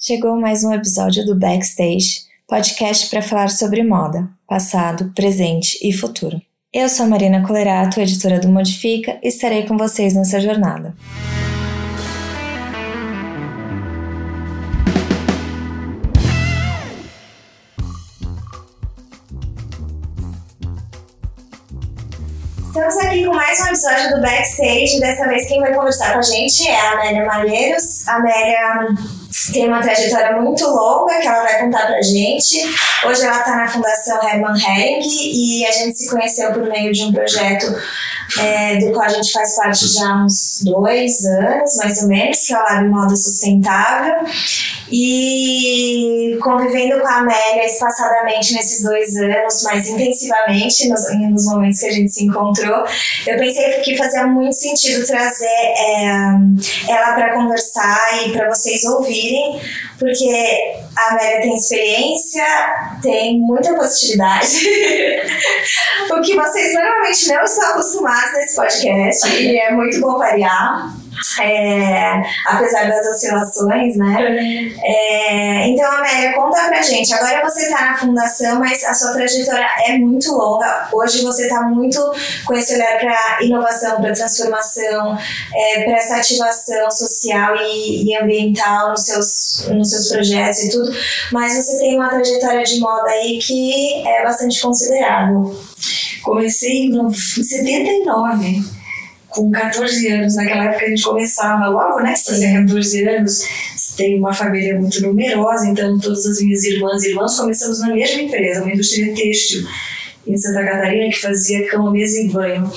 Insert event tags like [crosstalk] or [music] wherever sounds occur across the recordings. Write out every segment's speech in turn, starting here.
Chegou mais um episódio do Backstage, podcast para falar sobre moda, passado, presente e futuro. Eu sou a Marina Colerato, editora do Modifica, e estarei com vocês nessa jornada. Estamos aqui com mais um episódio do Backstage. Dessa vez quem vai conversar com a gente é a Amélia Malheiros. Amélia tem uma trajetória muito longa que ela vai contar pra gente. Hoje ela está na Fundação Hermann Hering e a gente se conheceu por meio de um projeto é, do qual a gente faz parte já há uns dois anos, mais ou menos, que é o Lab Moda Sustentável. E convivendo com a Amélia espaçadamente nesses dois anos, mais intensivamente nos, nos momentos que a gente se encontrou, eu pensei que fazia muito sentido trazer é, ela para conversar e para vocês ouvirem, porque a Amélia tem experiência, tem muita positividade, [laughs] o que vocês normalmente não estão acostumados nesse podcast, e é muito bom variar é, apesar das oscilações, né? É, então, Amélia, conta pra gente. Agora você está na fundação, mas a sua trajetória é muito longa. Hoje você está muito com esse olhar para inovação, para transformação, é, para essa ativação social e, e, ambiental nos seus, nos seus projetos e tudo. Mas você tem uma trajetória de moda aí que é bastante considerável. Comecei em 79 com 14 anos, naquela época a gente começava logo, né? Se fazia 14 anos, tem uma família muito numerosa, então todas as minhas irmãs e irmãos começamos na mesma empresa, uma indústria têxtil em Santa Catarina que fazia cama, mesa e banho.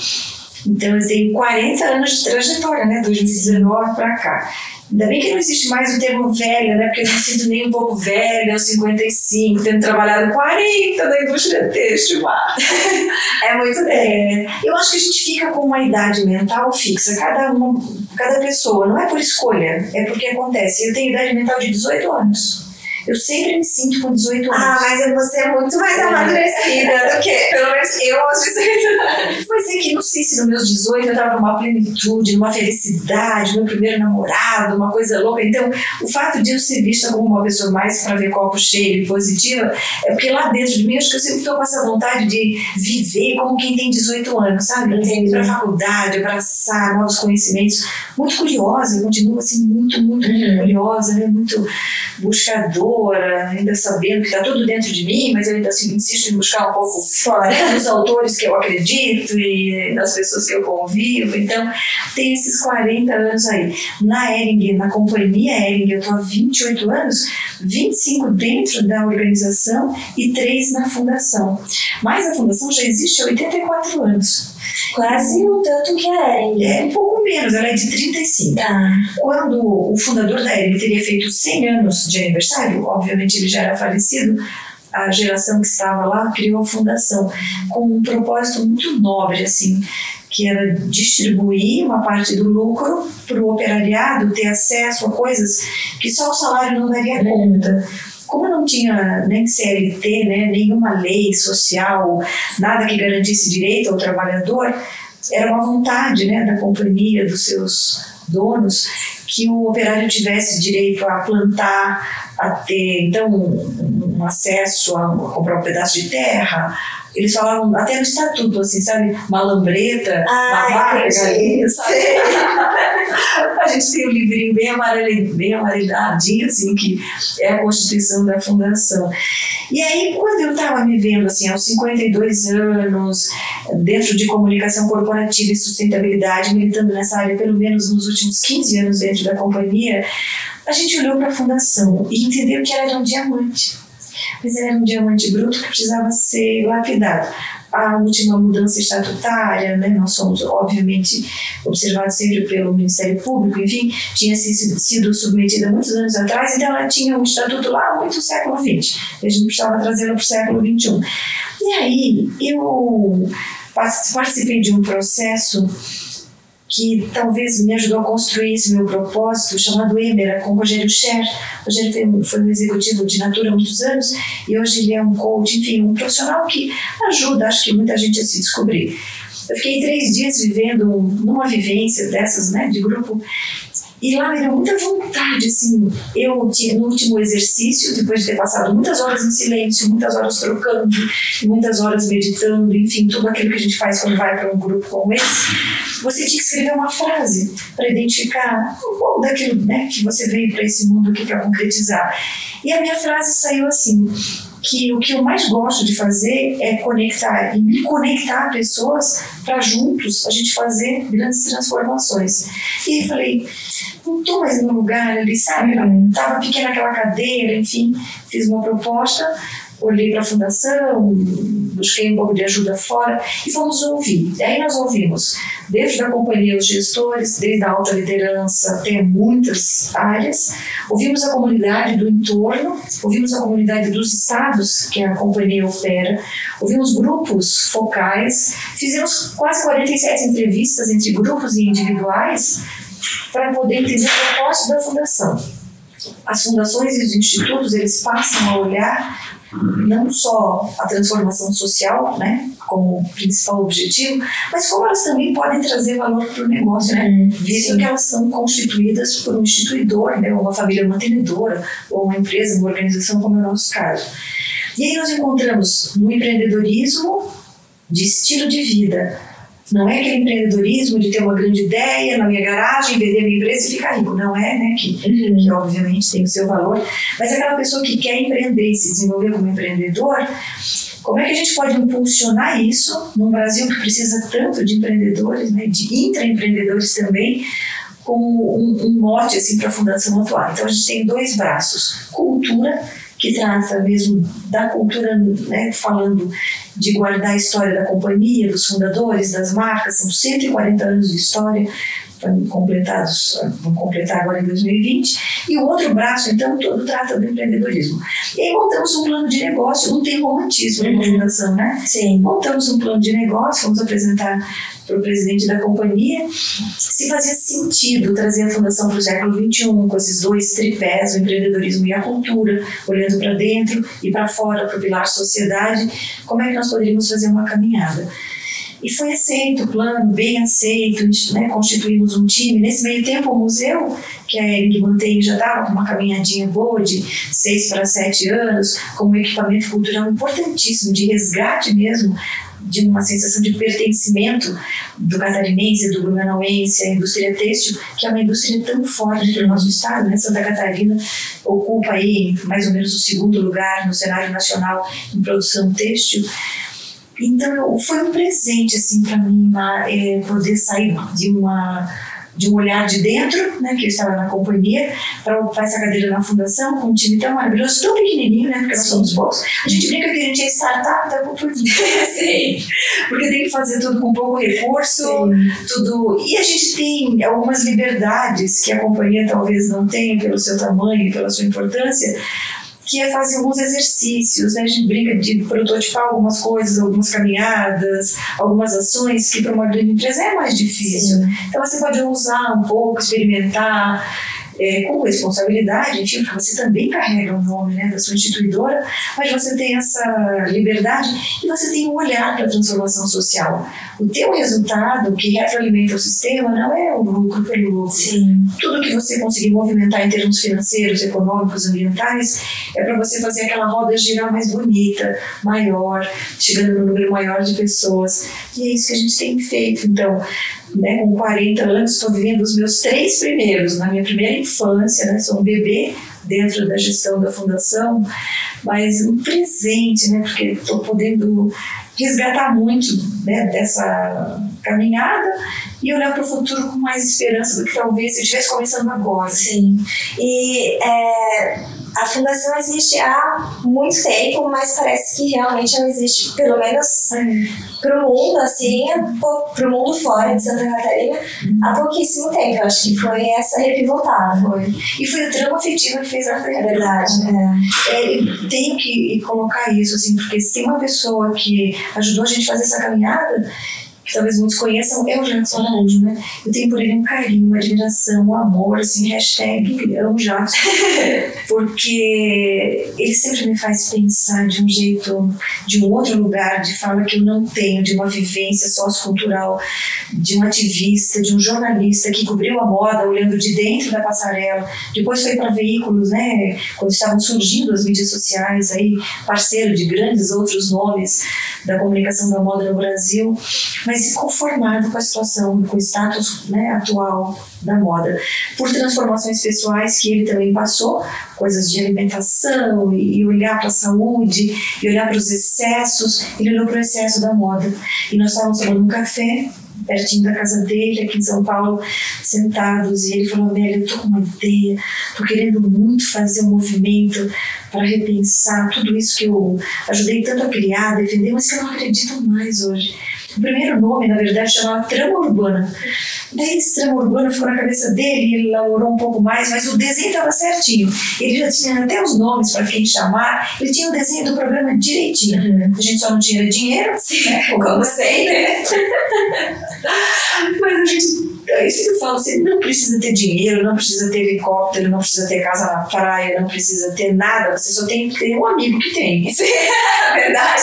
Então eu tenho 40 anos de trajetória, né? 2019 para cá. Ainda bem que não existe mais o termo velha, né? Porque eu não me sinto nem um pouco velha, aos 55, tendo trabalhado 40 na indústria têxtil. [laughs] é muito tempo. É, eu acho que a gente fica com uma idade mental fixa, cada, uma, cada pessoa. Não é por escolha, é porque acontece. Eu tenho idade mental de 18 anos. Eu sempre me sinto com 18 anos. Ah, mas você é muito mais é. amadurecida do que, pelo menos eu aos 18 anos. Pois é que não sei se nos meus 18 eu tava numa plenitude, numa felicidade, meu primeiro namorado, uma coisa louca. Então, o fato de eu ser vista como uma pessoa mais para ver copo cheio e positiva, é porque lá dentro de mim, acho que eu sempre estou com essa vontade de viver como quem tem 18 anos, sabe? Ir para a faculdade, abraçar novos conhecimentos. Muito curiosa, eu continuo assim, muito, muito, muito uhum. curiosa, né? muito buscadora ainda sabendo que está tudo dentro de mim, mas eu ainda assim, insisto em buscar um pouco fora [laughs] dos autores que eu acredito e das pessoas que eu convivo. Então, tem esses 40 anos aí. Na Ering, na companhia Ering, eu estou há 28 anos, 25 dentro da organização e 3 na fundação. Mas a fundação já existe há 84 anos. Quase o tanto que a Ering. É um pouco menos, ela é de 35. Tá. Quando o fundador da Ering teria feito 100 anos de aniversário, obviamente ele já era falecido, a geração que estava lá criou a fundação com um propósito muito nobre, assim, que era distribuir uma parte do lucro para o operariado ter acesso a coisas que só o salário não daria conta como não tinha nem CLT, né, nenhuma lei social, nada que garantisse direito ao trabalhador, era uma vontade né, da companhia, dos seus donos, que o operário tivesse direito a plantar, a ter então um acesso a, a comprar um pedaço de terra, eles falavam até no estatuto, assim, sabe? Uma lambreta, ah, uma vaca, sabe? [laughs] a gente tem um livrinho bem, amarelo, bem amareladinho, assim, que é a Constituição da Fundação. E aí, quando eu estava me vendo, assim, aos 52 anos, dentro de comunicação corporativa e sustentabilidade, militando nessa área pelo menos nos últimos 15 anos dentro da companhia, a gente olhou para a fundação e entendeu que ela era um diamante mas era um diamante bruto que precisava ser lapidado. A última mudança estatutária, né, nós somos, obviamente, observados sempre pelo Ministério Público, enfim, tinha sido submetida muitos anos atrás, então ela tinha um estatuto lá muito século XX. A gente precisava trazê-la para o século XXI. E aí, eu participei de um processo que talvez me ajudou a construir esse meu propósito, chamado Emera, com Rogério Scher. Rogério foi, foi um executivo de Natura há muitos anos e hoje ele é um coach, enfim, um profissional que ajuda, acho que muita gente a se descobrir. Eu fiquei três dias vivendo numa vivência dessas, né, de grupo, E lá me deu muita vontade, assim, eu no último exercício, depois de ter passado muitas horas em silêncio, muitas horas trocando, muitas horas meditando, enfim, tudo aquilo que a gente faz quando vai para um grupo como esse, você tinha que escrever uma frase para identificar um pouco daquilo né, que você veio para esse mundo aqui para concretizar. E a minha frase saiu assim: que o que eu mais gosto de fazer é conectar e me conectar a pessoas para juntos a gente fazer grandes transformações. E aí falei, não estou mais no lugar ali, sabe? Estava pequena aquela cadeira, enfim, fiz uma proposta olhei para a fundação, busquei um pouco de ajuda fora e fomos ouvir. E aí nós ouvimos, desde da companhia, os gestores, desde a alta liderança até muitas áreas, ouvimos a comunidade do entorno, ouvimos a comunidade dos estados que a companhia opera, ouvimos grupos focais, fizemos quase 47 entrevistas entre grupos e individuais para poder entender o propósito da fundação. As fundações e os institutos, eles passam a olhar não só a transformação social, né, como principal objetivo, mas como elas também podem trazer valor para o negócio, né, uhum. visto Sim. que elas são constituídas por um instituidor, né, uma família mantenedora, ou uma empresa, uma organização, como é o nosso caso. E aí nós encontramos no empreendedorismo de estilo de vida, não é aquele empreendedorismo de ter uma grande ideia na minha garagem, vender minha empresa e ficar rico. Não é, né? Que, uhum. que obviamente tem o seu valor. Mas é aquela pessoa que quer empreender e se desenvolver como empreendedor, como é que a gente pode impulsionar isso num Brasil que precisa tanto de empreendedores, né, de intraempreendedores também, como um, um mote assim, para a Fundação atuar? Então a gente tem dois braços: cultura que trata mesmo da cultura, né, falando de guardar a história da companhia, dos fundadores, das marcas, são 140 anos de história, completados, vão completar agora em 2020, e o outro braço, então, todo trata do empreendedorismo. E aí montamos um plano de negócio, não tem romantismo uhum. na fundação, né? Sim. Montamos um plano de negócio, vamos apresentar para o presidente da companhia, se fazia sentido trazer a fundação para o século XXI, com esses dois tripés, o empreendedorismo e a cultura, olhando para dentro e para fora, para o pilar sociedade, como é que nós poderíamos fazer uma caminhada. E foi aceito o plano, bem aceito, né? constituímos um time. Nesse meio tempo, o museu, que a Ering mantém, já estava com uma caminhadinha boa de seis para sete anos, com um equipamento cultural importantíssimo, de resgate mesmo de uma sensação de pertencimento do catarinense, do blumenauense, à indústria têxtil, que é uma indústria tão forte no nosso estado, né? Santa Catarina ocupa aí mais ou menos o segundo lugar no cenário nacional em produção têxtil. Então, foi um presente, assim, para mim, é, poder sair de uma de um olhar de dentro, né, que eu estava na companhia, para ocupar essa cadeira na fundação, com um time tão maravilhoso, tão pequenininho, né, porque nós somos poucos. A gente brinca que a gente é startup da cultura. Sim. Porque tem que fazer tudo com pouco recurso, Sim. tudo. E a gente tem algumas liberdades que a companhia talvez não tenha pelo seu tamanho, pela sua importância, que é fazer alguns exercícios, né? A gente brinca de prototipar algumas coisas, algumas caminhadas, algumas ações que para uma grande empresa é mais difícil. Sim. Então você pode usar um pouco, experimentar, é, com responsabilidade, enfim, porque você também carrega o nome né, da sua instituidora, mas você tem essa liberdade e você tem um olhar para a transformação social. O teu resultado, que retroalimenta o sistema, não é o lucro pelo lucro. Sim. Tudo que você conseguir movimentar em termos financeiros, econômicos, ambientais, é para você fazer aquela roda girar mais bonita, maior, chegando no número maior de pessoas. E é isso que a gente tem feito. Então, né, com 40 anos, estou vivendo os meus três primeiros, na minha primeira infância, né, sou um bebê dentro da gestão da fundação, mas um presente, né, porque estou podendo resgatar muito né, dessa caminhada e olhar para o futuro com mais esperança do que talvez se eu estivesse começando agora. Sim. E é, a fundação existe há muito tempo, mas parece que realmente ela existe, pelo menos para o mundo, assim, para o mundo fora de Santa Catarina, há pouquíssimo tempo. Eu acho que foi essa repivotada. Foi. E foi o drama afetivo que fez a É verdade. É. É, eu tenho que colocar isso, assim, porque se tem uma pessoa que ajudou a gente a fazer essa caminhada, talvez muitos conheçam, é o Jackson Araújo, né? Eu tenho por ele um carinho, uma admiração, um amor, assim, hashtag amo Jackson, [laughs] porque ele sempre me faz pensar de um jeito, de um outro lugar, de fala que eu não tenho, de uma vivência sociocultural, de um ativista, de um jornalista que cobriu a moda olhando de dentro da passarela, depois foi para veículos, né, quando estavam surgindo as mídias sociais, aí parceiro de grandes outros nomes da comunicação da moda no Brasil, mas conformado com a situação, com o status né, atual da moda, por transformações pessoais que ele também passou, coisas de alimentação e, olhar para a saúde e olhar para os excessos, ele olhou para o excesso da moda. E nós estávamos tomando um café pertinho da casa dele, aqui em São Paulo, sentados, e ele falou: Amélia, eu tô com uma ideia, tô querendo muito fazer um movimento para repensar tudo isso que eu ajudei tanto a criar, defender, mas que eu não acredito mais hoje. O primeiro nome, na verdade, chamava Trama Urbana. Daí esse trama urbana ficou na cabeça dele, ele elaborou um pouco mais, mas o desenho estava certinho. Ele já tinha até os nomes para quem chamar, ele tinha o desenho do programa direitinho. Uhum. A gente só não tinha dinheiro, né? como sempre. [laughs] mas a gente é isso que eu falo, você não precisa ter dinheiro, não precisa ter helicóptero, não precisa ter casa na praia, não precisa ter nada, você só tem que ter um amigo que tem. [laughs] É verdade.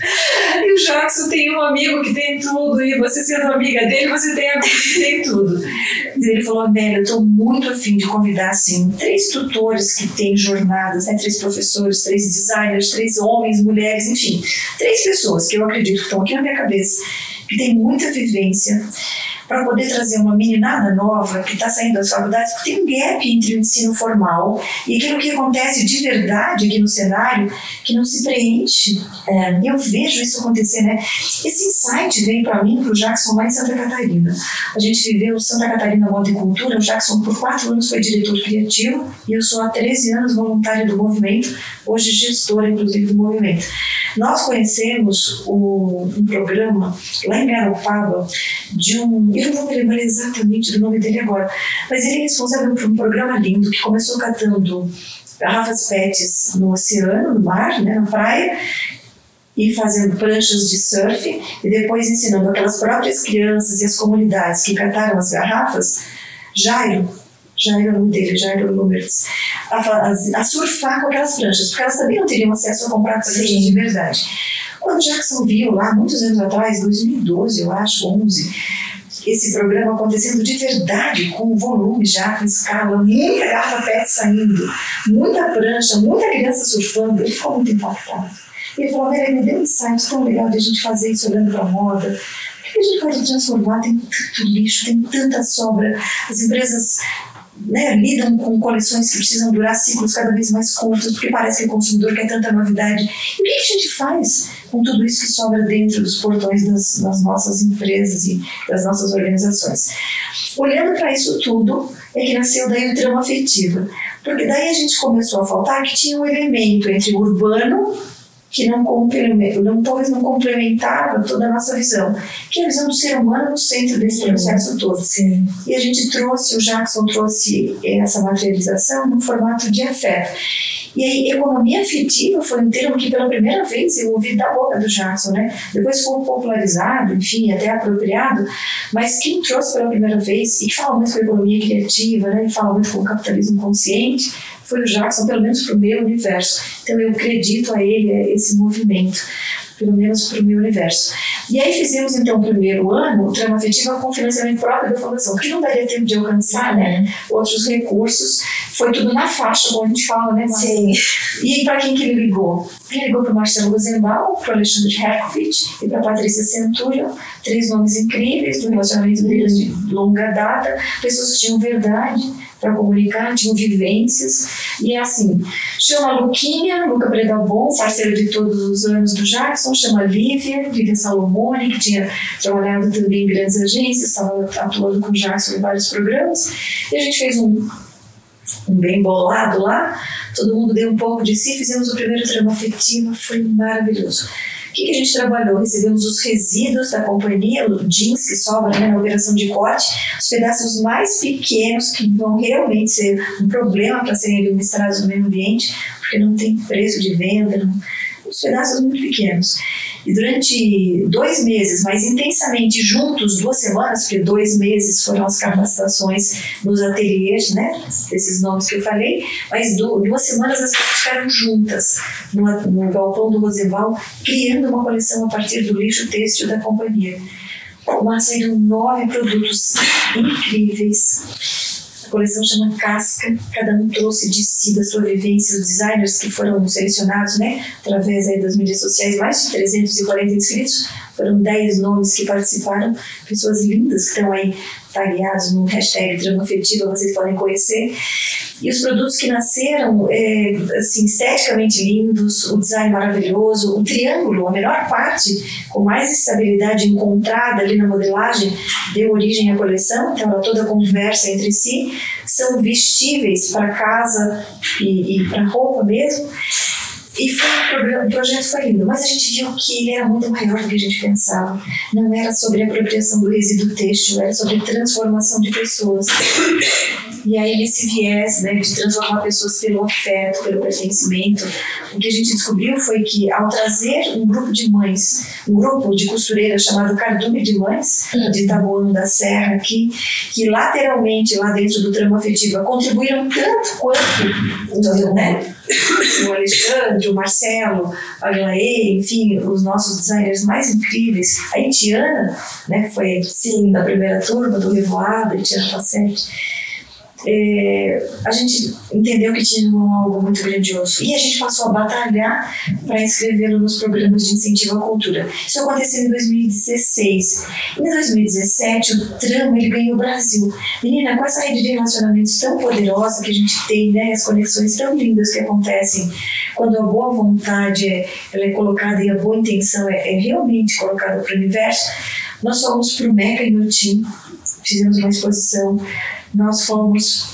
E o Jackson tem um amigo que tem tudo, e você sendo amiga dele, você tem amigos que tem tudo. E ele falou: Amélia, eu estou muito afim de convidar assim, três tutores que têm jornadas, né? três professores, três designers, três homens, mulheres, enfim, três pessoas que eu acredito que estão aqui na minha cabeça, que têm muita vivência para poder trazer uma meninada nova que está saindo das faculdades, porque tem um gap entre o ensino formal e aquilo que acontece de verdade aqui no cenário que não se preenche. É, eu vejo isso acontecer, né? Esse insight veio para mim, para o Jackson, lá em Santa Catarina. A gente viveu Santa Catarina Moda e Cultura, o Jackson por quatro anos foi diretor criativo e eu sou há 13 anos voluntária do movimento, hoje gestora, inclusive, do movimento. Nós conhecemos o, um programa lá em Garopaba de um. Eu não vou me lembrar exatamente do nome dele agora, mas ele é responsável por um programa lindo que começou catando garrafas PETs no oceano, no mar, né, na praia, e fazendo pranchas de surf, e depois ensinando aquelas próprias crianças e as comunidades que cataram as garrafas, Jairo, Jairo é o dele, Jairo Lumertz, a, a, a, surfar com aquelas pranchas, porque elas também não teriam acesso a comprar pranchas de verdade. Quando Jackson viu lá, muitos anos atrás, 2012, eu acho, 11, esse programa acontecendo de verdade, com volume já, com escala, muita garrafa PET saindo, muita prancha, muita criança surfando, ele ficou muito impactado. Ele falou, Vera, me deu um insight tão legal de a gente fazer isso olhando para a moda. O que a gente pode transformar? Tem tanto lixo, tem tanta sobra. As empresas né, lidam com coleções que precisam durar ciclos cada vez mais curtos, porque parece que o consumidor quer tanta novidade. E o que a gente faz com tudo isso que sobra dentro dos portões das, das nossas empresas e das nossas organizações? Olhando para isso tudo, é que nasceu daí o trama afetiva. Porque daí a gente começou a faltar que tinha um elemento entre o urbano que não, não talvez não complementava toda a nossa visão, que é a visão do ser humano no centro desse processo todo. Sim. E a gente trouxe, o Jackson trouxe essa materialização no formato de afeto. E aí, economia afetiva foi um termo que pela primeira vez eu ouvi da boca do Jackson, né? Depois foi popularizado, enfim, até apropriado, mas quem trouxe pela primeira vez, e fala muito com economia criativa, né? E fala muito com o capitalismo consciente, foi o Jackson, pelo menos para o meu universo. Então eu acredito a ele, a esse movimento, pelo menos para o meu universo. E aí fizemos então o primeiro ano, o trama afetiva com financiamento próprio da fundação, que não daria tempo de alcançar né, outros recursos. Foi tudo na faixa, como a gente fala, né? Sim. E para quem que ele ligou? Ele ligou para o Marcelo Rosenbaum, para o Alexandre Herkovich e para a Patrícia Centurion, três nomes incríveis do relacionamento deles de longa data, pessoas que tinham verdade, para comunicar, tinham vivências. E é assim: chama a Luquinha, Luca Bom, parceira de todos os anos do Jackson, chama a Lívia, Lívia Salomone, que tinha trabalhado também em grandes agências, estava atuando com o Jackson em vários programas. E a gente fez um, um bem bolado lá, todo mundo deu um pouco de si, fizemos o primeiro trama afetivo, foi maravilhoso. Que, que, a gente trabalhou? Recebemos os resíduos da companhia, o jeans que sobra né, na operação de corte, os pedaços mais pequenos que vão realmente ser um problema para serem administrados no meio ambiente, porque não tem preço de venda, não, uns pedaços muito pequenos. E durante dois meses, mais intensamente juntos, duas semanas, porque dois meses foram as capacitações nos ateliês, né? Esses nomes que eu falei, mas duas semanas as pessoas ficaram juntas no, no galpão do Roseval, criando uma coleção a partir do lixo têxtil da companhia. Lá saíram nove produtos incríveis coleção chama Casca, cada um trouxe de si, da sua vivência, os designers que foram selecionados, né, através aí das mídias sociais, mais de 340 inscritos, foram 10 nomes que participaram, pessoas lindas que estão aí tagueados no hashtag Drama Afetiva, vocês podem conhecer. E os produtos que nasceram, é, assim, esteticamente lindos, o design maravilhoso, o triângulo, a melhor parte, com mais estabilidade encontrada ali na modelagem, deu origem à coleção, então ela toda conversa entre si, são vestíveis para casa e, e para roupa mesmo. E foi um problema, projeto foi lindo, mas a gente viu que ele era muito maior do que a gente pensava. Não era sobre apropriação do resíduo têxtil, era sobre transformação de pessoas. E aí, nesse viés né, de transformar pessoas pelo afeto, pelo pertencimento, o que a gente descobriu foi que, ao trazer um grupo de mães, um grupo de costureiras chamado Cardume de Mães, de Taboão da Serra, aqui, que lateralmente, lá dentro do trama afetiva, contribuíram tanto quanto né, [coughs] o Alexandre, o Marcelo, a Glaê, enfim, os nossos designers mais incríveis, a Itiana, né, que foi sim da primeira turma do Revoada, Itiana Passetti é, a gente entendeu que tinha algo muito grandioso e a gente passou a batalhar para inscrevê-lo nos programas de incentivo à cultura. Isso aconteceu em 2016. Em 2017, o Trama ele ganhou o Brasil. Menina, com essa rede de relacionamentos tão poderosa que a gente tem, né, as conexões tão lindas que acontecem, quando a boa vontade é, ela é colocada e a boa intenção é, é realmente colocada para o universo, nós fomos para o Meca Inhotim, fizemos uma exposição nós fomos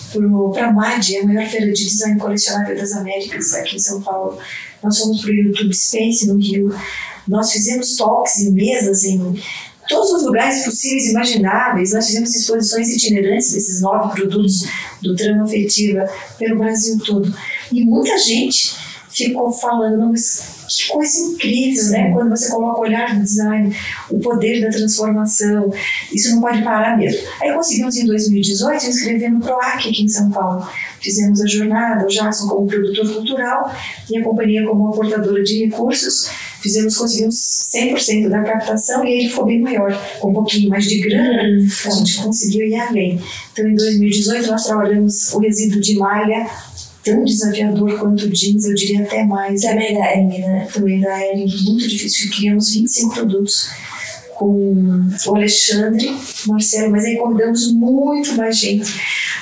para a MAD, a maior feira de design colecionável das Américas, aqui em São Paulo. Nós fomos para o YouTube Space, no Rio. Nós fizemos talks em mesas em todos os lugares possíveis e imagináveis. Nós fizemos exposições itinerantes desses nove produtos do Trama Afetiva pelo Brasil todo. E muita gente ficou falando, que coisa incrível, né? Quando você coloca o olhar do design, o poder da transformação, isso não pode parar mesmo. Aí conseguimos em 2018 inscrever no PROAC aqui em São Paulo. Fizemos a jornada, o Jackson como produtor cultural e a companhia como aportadora de recursos. Fizemos, conseguimos 100% da captação e ele ficou bem maior, com um pouquinho mais de grana, a gente conseguiu ir além. Então, em 2018, nós trabalhamos o resíduo de malha tão desafiador quanto o jeans, eu diria até mais. Também da Ering, né? Também da Ering, muito difícil. Criamos 25 produtos com o Alexandre, Marcelo, mas aí convidamos muito mais gente.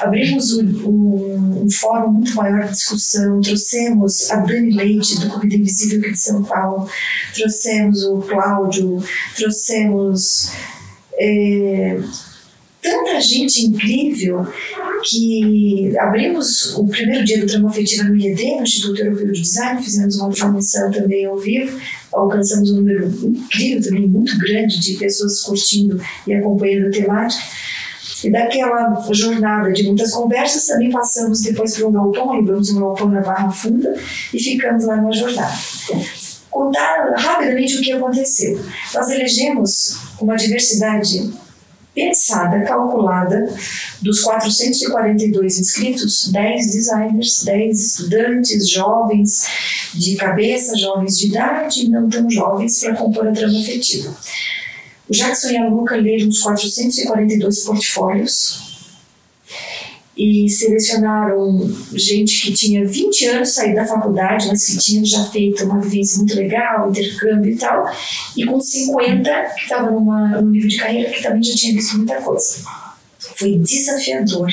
Abrimos um, um, um, fórum muito maior de discussão, trouxemos a Dani Leite, do Corrida Invisível aqui de São Paulo, trouxemos o Cláudio, trouxemos. É, tanta gente incrível que abrimos o primeiro dia do Trama Afetiva no IED, no Instituto Europeu de Design, fizemos uma transmissão também ao vivo, alcançamos um número incrível também, muito grande de pessoas curtindo e acompanhando a temática. E daquela jornada de muitas conversas, também passamos depois para um galpão, alugamos um galpão na Barra Funda e ficamos lá numa jornada. Contar rapidamente o que aconteceu. Nós elegemos uma diversidade pensada, calculada, dos 442 inscritos, 10 designers, 10 estudantes, jovens de cabeça, jovens de idade e não tão jovens para compor a trama afetiva. O Jackson e a Luca leram uns 442 portfólios e selecionaram gente que tinha 20 anos saído da faculdade, mas que tinha já feito uma vivência muito legal, intercâmbio e tal, e com 50 que estava num nível de carreira que também já tinha visto muita coisa. Foi desafiador.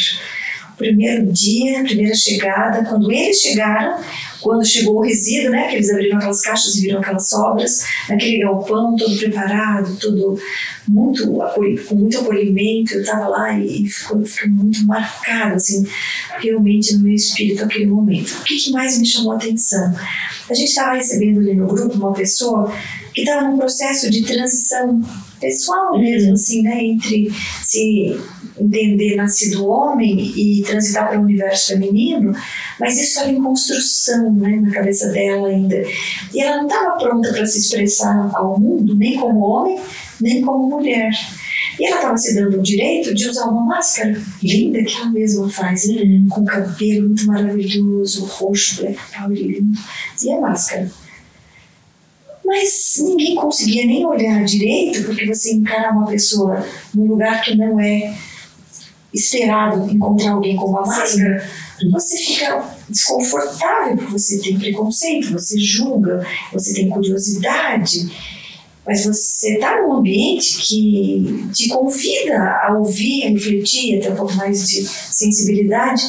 Primeiro dia, primeira chegada, quando eles chegaram, quando chegou o resíduo, né, que eles abriram aquelas caixas e viram aquelas sobras, naquele galpão todo preparado, tudo muito com muito acolhimento, eu estava lá e, e ficou, ficou, muito marcado, assim, realmente no meu espírito aquele momento. O que, que mais me chamou a atenção? A gente estava recebendo ali no grupo uma pessoa que estava num processo de transição pessoal mesmo, assim, né? Entre se entender nascido homem e transitar para o universo feminino, mas isso estava em construção, né? Na cabeça dela ainda. E ela não estava pronta para se expressar ao mundo, nem como homem, nem como mulher. E ela estava se dando o direito de usar uma máscara linda que ela mesma faz, né? com cabelo muito maravilhoso, roxo, black power lindo, e a máscara. Mas ninguém conseguia nem olhar direito, porque você encara uma pessoa num lugar que não é esperado encontrar alguém com uma máscara, você fica desconfortável porque você tem preconceito, você julga, você tem curiosidade, mas você está num ambiente que te convida a ouvir, a refletir, a ter um pouco mais de sensibilidade.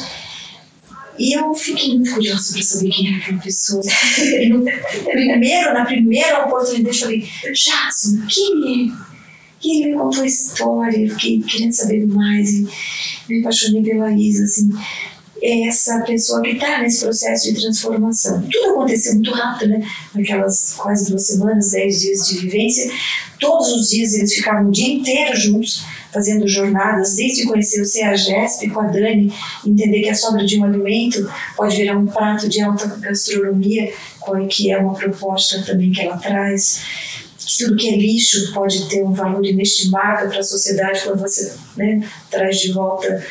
E eu fiquei muito curiosa para saber quem era aquela pessoa. [laughs] No primeiro, na primeira oportunidade, eu falei, Jackson, quem é? E ele me contou a história, eu fiquei querendo saber mais e me apaixonei pela Isa, assim. Essa pessoa que está nesse processo de transformação. Tudo aconteceu muito rápido, né? Naquelas quase duas semanas, dez dias de vivência. Todos os dias eles ficavam o dia inteiro juntos, fazendo jornadas, desde conhecer o CEAGESP com a Dani, entender que a sobra de um alimento pode virar um prato de alta gastronomia, que é uma proposta também que ela traz que tudo que é lixo pode ter um valor inestimável para a sociedade quando você né, traz de volta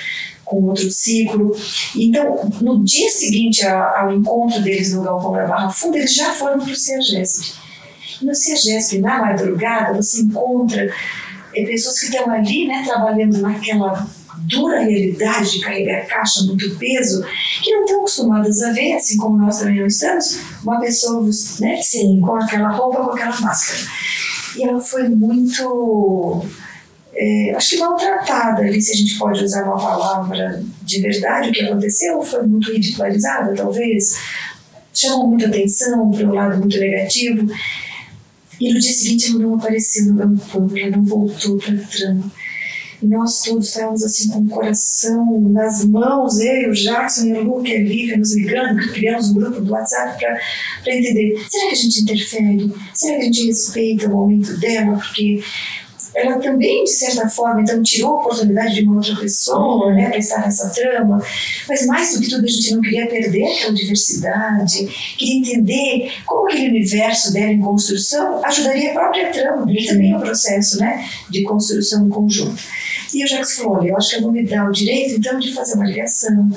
com outro ciclo. Então, no dia seguinte ao, encontro deles no Galpão da Barra Funda, eles já foram para o CEAGESP. No CEAGESP, na madrugada, você encontra é, pessoas que estão ali né, trabalhando naquela dura realidade de carregar caixa, muito peso, que não estão acostumadas a ver, assim como nós também não estamos, uma pessoa né, Sim. com aquela roupa, com aquela máscara. E ela foi muito, é, acho que maltratada ali, se a gente pode usar uma palavra de verdade, o que aconteceu, foi muito ridicularizada, talvez, chamou muita atenção para um lado muito negativo. E no dia seguinte ela não apareceu no campo, ela não voltou para a trama. E nós todos estávamos assim com o coração nas mãos, eu, o Jackson e o Luke a Lívia nos ligando, criamos um grupo do WhatsApp para entender: será que a gente interfere? Será que a gente respeita o momento dela? Porque ela também, de certa forma, então tirou a oportunidade de uma outra pessoa né, para estar nessa trama, mas mais do que tudo a gente não queria perder aquela diversidade, queria entender como aquele universo dela em construção ajudaria a própria trama, porque também é um processo né, de construção conjunta. E o Jacques falou: olha, eu acho que eu vou me dar o direito, então, de fazer uma ligação,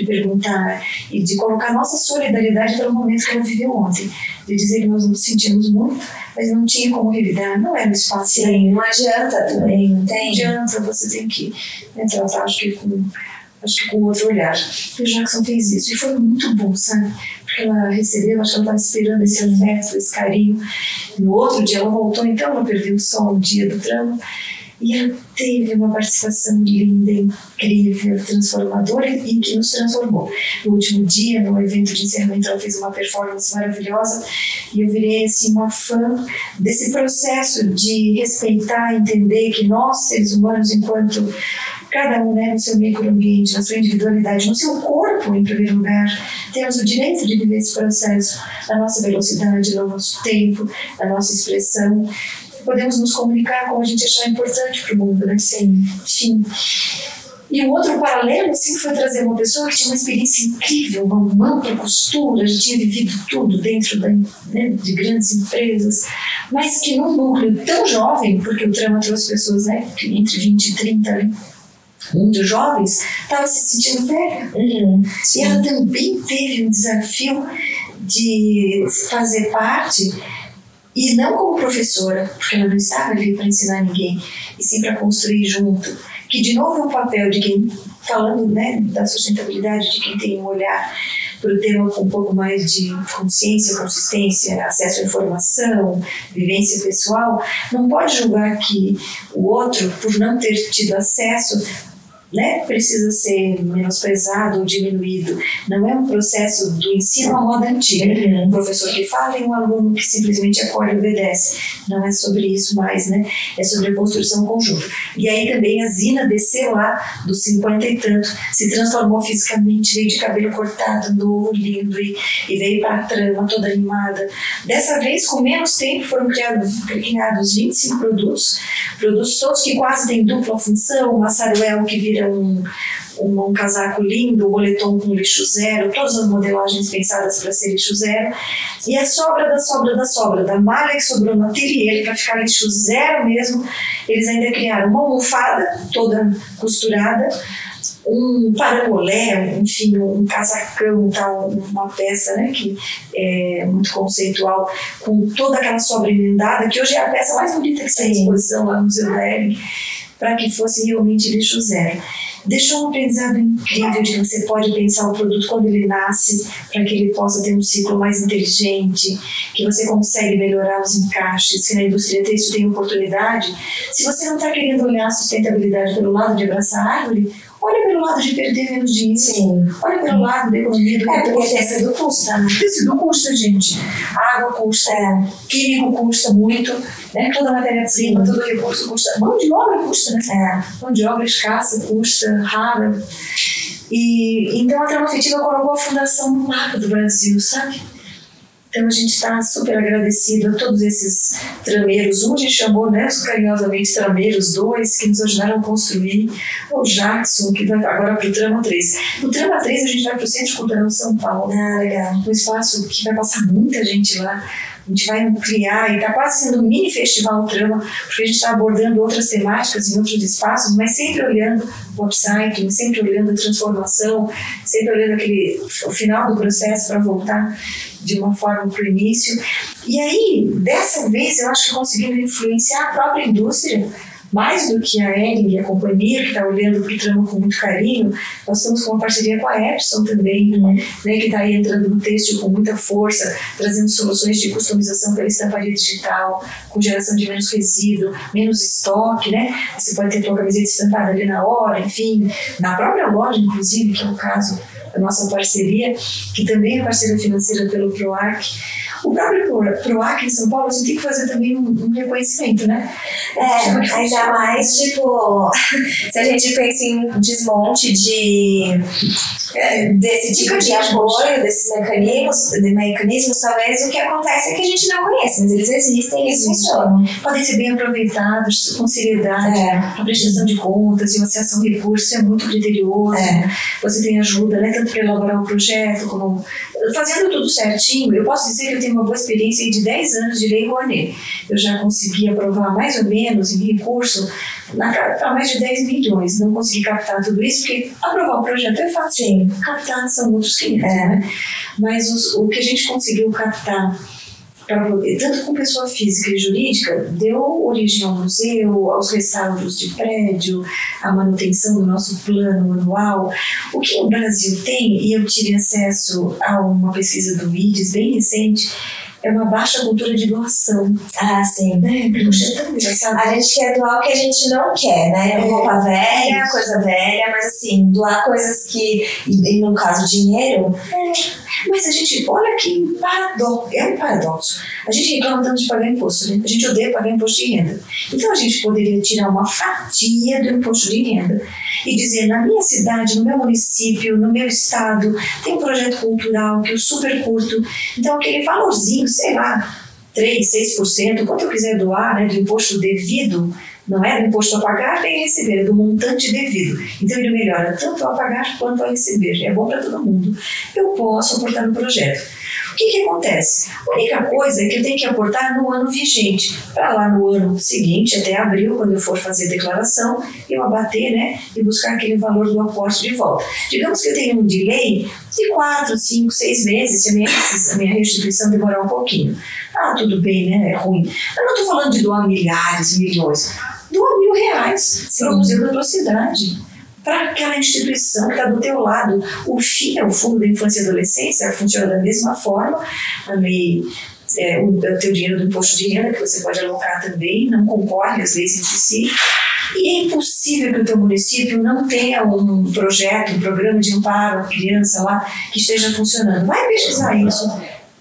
de perguntar e de colocar nossa solidariedade pelo momento que ela viveu ontem. De dizer que nós nos sentimos muito, mas não tinha como revidar, não era no espaço. Sim, não adianta também, não tem. Não adianta, você tem que né, tratar, acho que com acho que com outro olhar. E o Jackson fez isso. E foi muito bom, sabe? Porque ela recebeu, acho que ela estava esperando esse afeto, esse carinho. No outro dia ela voltou, então ela perdeu o sol no dia do drama. E ela teve uma participação linda, incrível, transformadora e que nos transformou. No último dia, no evento de encerramento, ela fez uma performance maravilhosa e eu virei assim, uma fã desse processo de respeitar, entender que nós, seres humanos, enquanto cada um né, no seu microambiente, na sua individualidade, no seu corpo, em primeiro lugar, temos o direito de viver esse processo na nossa velocidade, no nosso tempo, na nossa expressão podemos nos comunicar como a gente achar importante para o mundo, né? Sim. Enfim. E o outro paralelo assim, foi trazer uma pessoa que tinha uma experiência incrível, uma ampla costura, já tinha vivido tudo dentro da, né, de grandes empresas, mas que num núcleo tão jovem, porque o trama trouxe pessoas né, entre 20 e 30 ali, muito jovens, estava se sentindo velha. Uhum, e ela também teve um desafio de fazer parte e não como professora, porque ela não estava ali para ensinar ninguém, e sim para construir junto. Que, de novo, é um papel de quem, falando né, da sustentabilidade, de quem tem um olhar para o tema com um pouco mais de consciência, consistência, acesso à informação, vivência pessoal, não pode julgar que o outro, por não ter tido acesso, né, precisa ser menosprezado ou diminuído. Não é um processo do ensino à moda antiga. Uhum. Um professor que fala e um aluno que simplesmente acorda e obedece. Não é sobre isso mais, né? É sobre a construção conjunta. E aí também a Zina desceu lá dos 50 e tanto, se transformou fisicamente, veio de cabelo cortado, novo, lindo, e, e veio para a trama toda animada. Dessa vez, com menos tempo, foram criados, criados 25 produtos, produtos todos que quase têm dupla função, uma saruel que vira um, um, um, casaco lindo, um boletom com lixo zero, todas as modelagens pensadas para ser lixo zero, e a sobra da sobra da sobra, da malha que sobrou no ateliê, para ficar lixo zero mesmo, eles ainda criaram uma almofada toda costurada, um parangolé, enfim, um casacão, tal, uma peça né, que é muito conceitual, com toda aquela sobra emendada, que hoje é a peça mais bonita que tem à exposição lá no Museu da Ellen, para que fosse realmente lixo zero. Deixou um aprendizado incrível de que você pode pensar o produto quando ele nasce, para que ele possa ter um ciclo mais inteligente, que você consegue melhorar os encaixes, que na indústria textil tem oportunidade. Se você não está querendo olhar a sustentabilidade pelo lado de abraçar a árvore, Olha pelo lado de perder menos dinheiro. Sim. Olha pelo lado da economia do É, porque tecido custa, né? Tecido custa, gente. Água custa, é. químico custa muito, né? Toda matéria-prima, todo recurso custa. Mão de obra custa, né? É. Mão de obra escassa, custa, rara. E então a trama afetiva colocou a fundação no mapa do Brasil, sabe? Então a gente está super agradecido a todos esses trameiros. Um a gente chamou né, carinhosamente trameiros, dois que nos ajudaram a construir. O Jackson, que vai agora para o Trama 3. No Trama 3 a gente vai para o Centro Cultural de São Paulo. Ah, legal. Um espaço que vai passar muita gente lá. A gente vai ampliar e está quase sendo um mini festival trama, porque a gente está abordando outras temáticas em outros espaços, mas sempre olhando o upcycling, sempre olhando a transformação, sempre olhando aquele, o final do processo para voltar de uma forma para o início. E aí, dessa vez, eu acho que conseguimos influenciar a própria indústria mais do que a Ering e a companhia, que está olhando para o tramo com muito carinho, nós estamos com uma parceria com a Epson também, uhum. né, que está aí entrando no texto com muita força, trazendo soluções de customização pela estamparia digital, com geração de menos resíduo, menos estoque, né? Você pode ter a tua camiseta estampada ali na hora, enfim, na própria loja, inclusive, que é o caso nossa parceria, que também é parceira financeira pelo PROAC. O próprio PROAC em São Paulo, a gente tem que fazer também um, um reconhecimento, né? É, ainda mais, tipo, se a gente pensa em desmonte de é, desse tipo de apoio, desses mecanismos, de mecanismos, talvez o que acontece é que a gente não conhece, mas eles existem e eles funcionam. Podem ser bem aproveitados com seriedade, é. a prestação de contas e o acesso ao recurso é muito criterioso. É. Você tem ajuda, né, tanto para elaborar o um projeto, como fazendo tudo certinho. Eu posso dizer que eu tenho uma boa experiência de 10 anos de Lei Rouanet. Eu já consegui aprovar mais ou menos em recurso para mais de 10 milhões. Não consegui captar tudo isso, porque aprovar o projeto é fácil, captar são outros 500, é. né? Mas os, o que a gente conseguiu captar poder, tanto com pessoa física e jurídica, deu origem ao museu, aos restauros de prédio, à manutenção do nosso plano anual. O que o Brasil tem, e eu tive acesso a uma pesquisa do IDES bem recente, é uma baixa cultura de doação. Ah, sim. Né? Puxa, é tão engraçado. A gente quer doar o que a gente não quer, né? É, Roupa velha, coisa velha, mas assim, doar coisas que, e no caso, dinheiro. É. Mas a gente, olha que paradoxo, é um paradoxo. A gente reclama tanto de pagar imposto, né? A gente odeia pagar imposto de renda. Então a gente poderia tirar uma fatia do imposto de renda e dizer: na minha cidade, no meu município, no meu estado, tem um projeto cultural que eu super curto. Então aquele valorzinho, sei lá, 3, 6%, quanto eu quiser doar né, do imposto devido, não é do imposto a pagar nem receber, é do montante devido. Então ele melhora tanto a pagar quanto a receber. É bom para todo mundo. Eu posso aportar no projeto. O que, que acontece? A única coisa é que eu tenho que aportar no ano vigente. Para lá no ano seguinte, até abril, quando eu for fazer a declaração, eu abater né, e buscar aquele valor do aporte de volta. Digamos que eu tenho um delay de 4, 5, 6 meses, se a minha, a minha restituição demorar um pouquinho. Ah, tudo bem, né? É ruim. Eu não estou falando de doar milhares, milhões doa mil reais para o Museu da Tua Cidade, para aquela instituição que está do teu lado. O FIA, é o Fundo da Infância e Adolescência, funciona da mesma forma, lei é, o, o teu dinheiro do imposto de renda, que você pode alocar também, não concorre às leis entre si. E é impossível que o teu município não tenha um projeto, um programa de amparo à criança lá que esteja funcionando. Vai pesquisar isso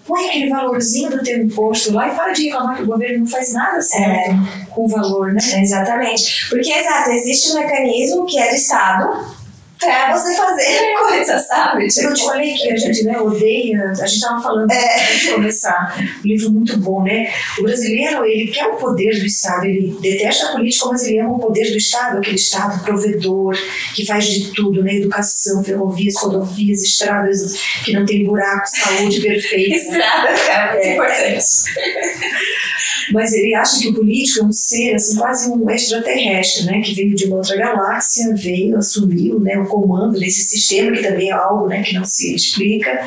põe aquele valorzinho do teu imposto lá e para de reclamar que o governo não faz nada certo é. com o valor, né? Exatamente. Porque, exato, existe um mecanismo que é do Estado, pra você fazer coisa, sabe? Tipo, eu te falei que a gente né, odeia, a gente tava falando é. antes de começar, um livro muito bom, né? O brasileiro, ele quer o poder do Estado, ele detesta a política, mas ele ama o poder do Estado, aquele Estado provedor, que faz de tudo, né? Educação, ferrovias, rodovias, estradas que não tem buraco, saúde [laughs] perfeita. Estrada, cara, é, é importante. [laughs] Mas ele acha que o político é um ser, assim, quase um extraterrestre, né? Que veio de uma outra galáxia, veio, assumiu, né? O comando desse sistema, que também é algo, né? Que não se explica.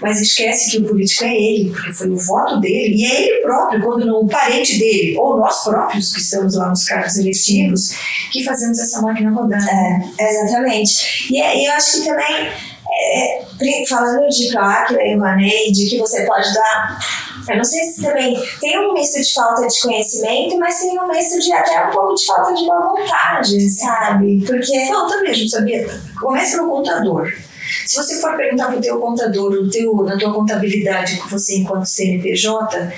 Mas esquece que o político é ele, porque foi o voto dele, e é ele próprio, quando não o parente dele, ou nós próprios que estamos lá nos cargos eletivos, que fazemos essa máquina rodar. É, exatamente. E, é, eu acho que também, é, falando de PROAC, e de que você pode dar eu não sei se também tem um misto de falta de conhecimento, mas tem um misto de até um pouco de falta de boa vontade, sabe? Porque. Falta mesmo, sabia? Começa no contador. Se você for perguntar para o teu contador, no teu, na tua contabilidade você enquanto CNPJ,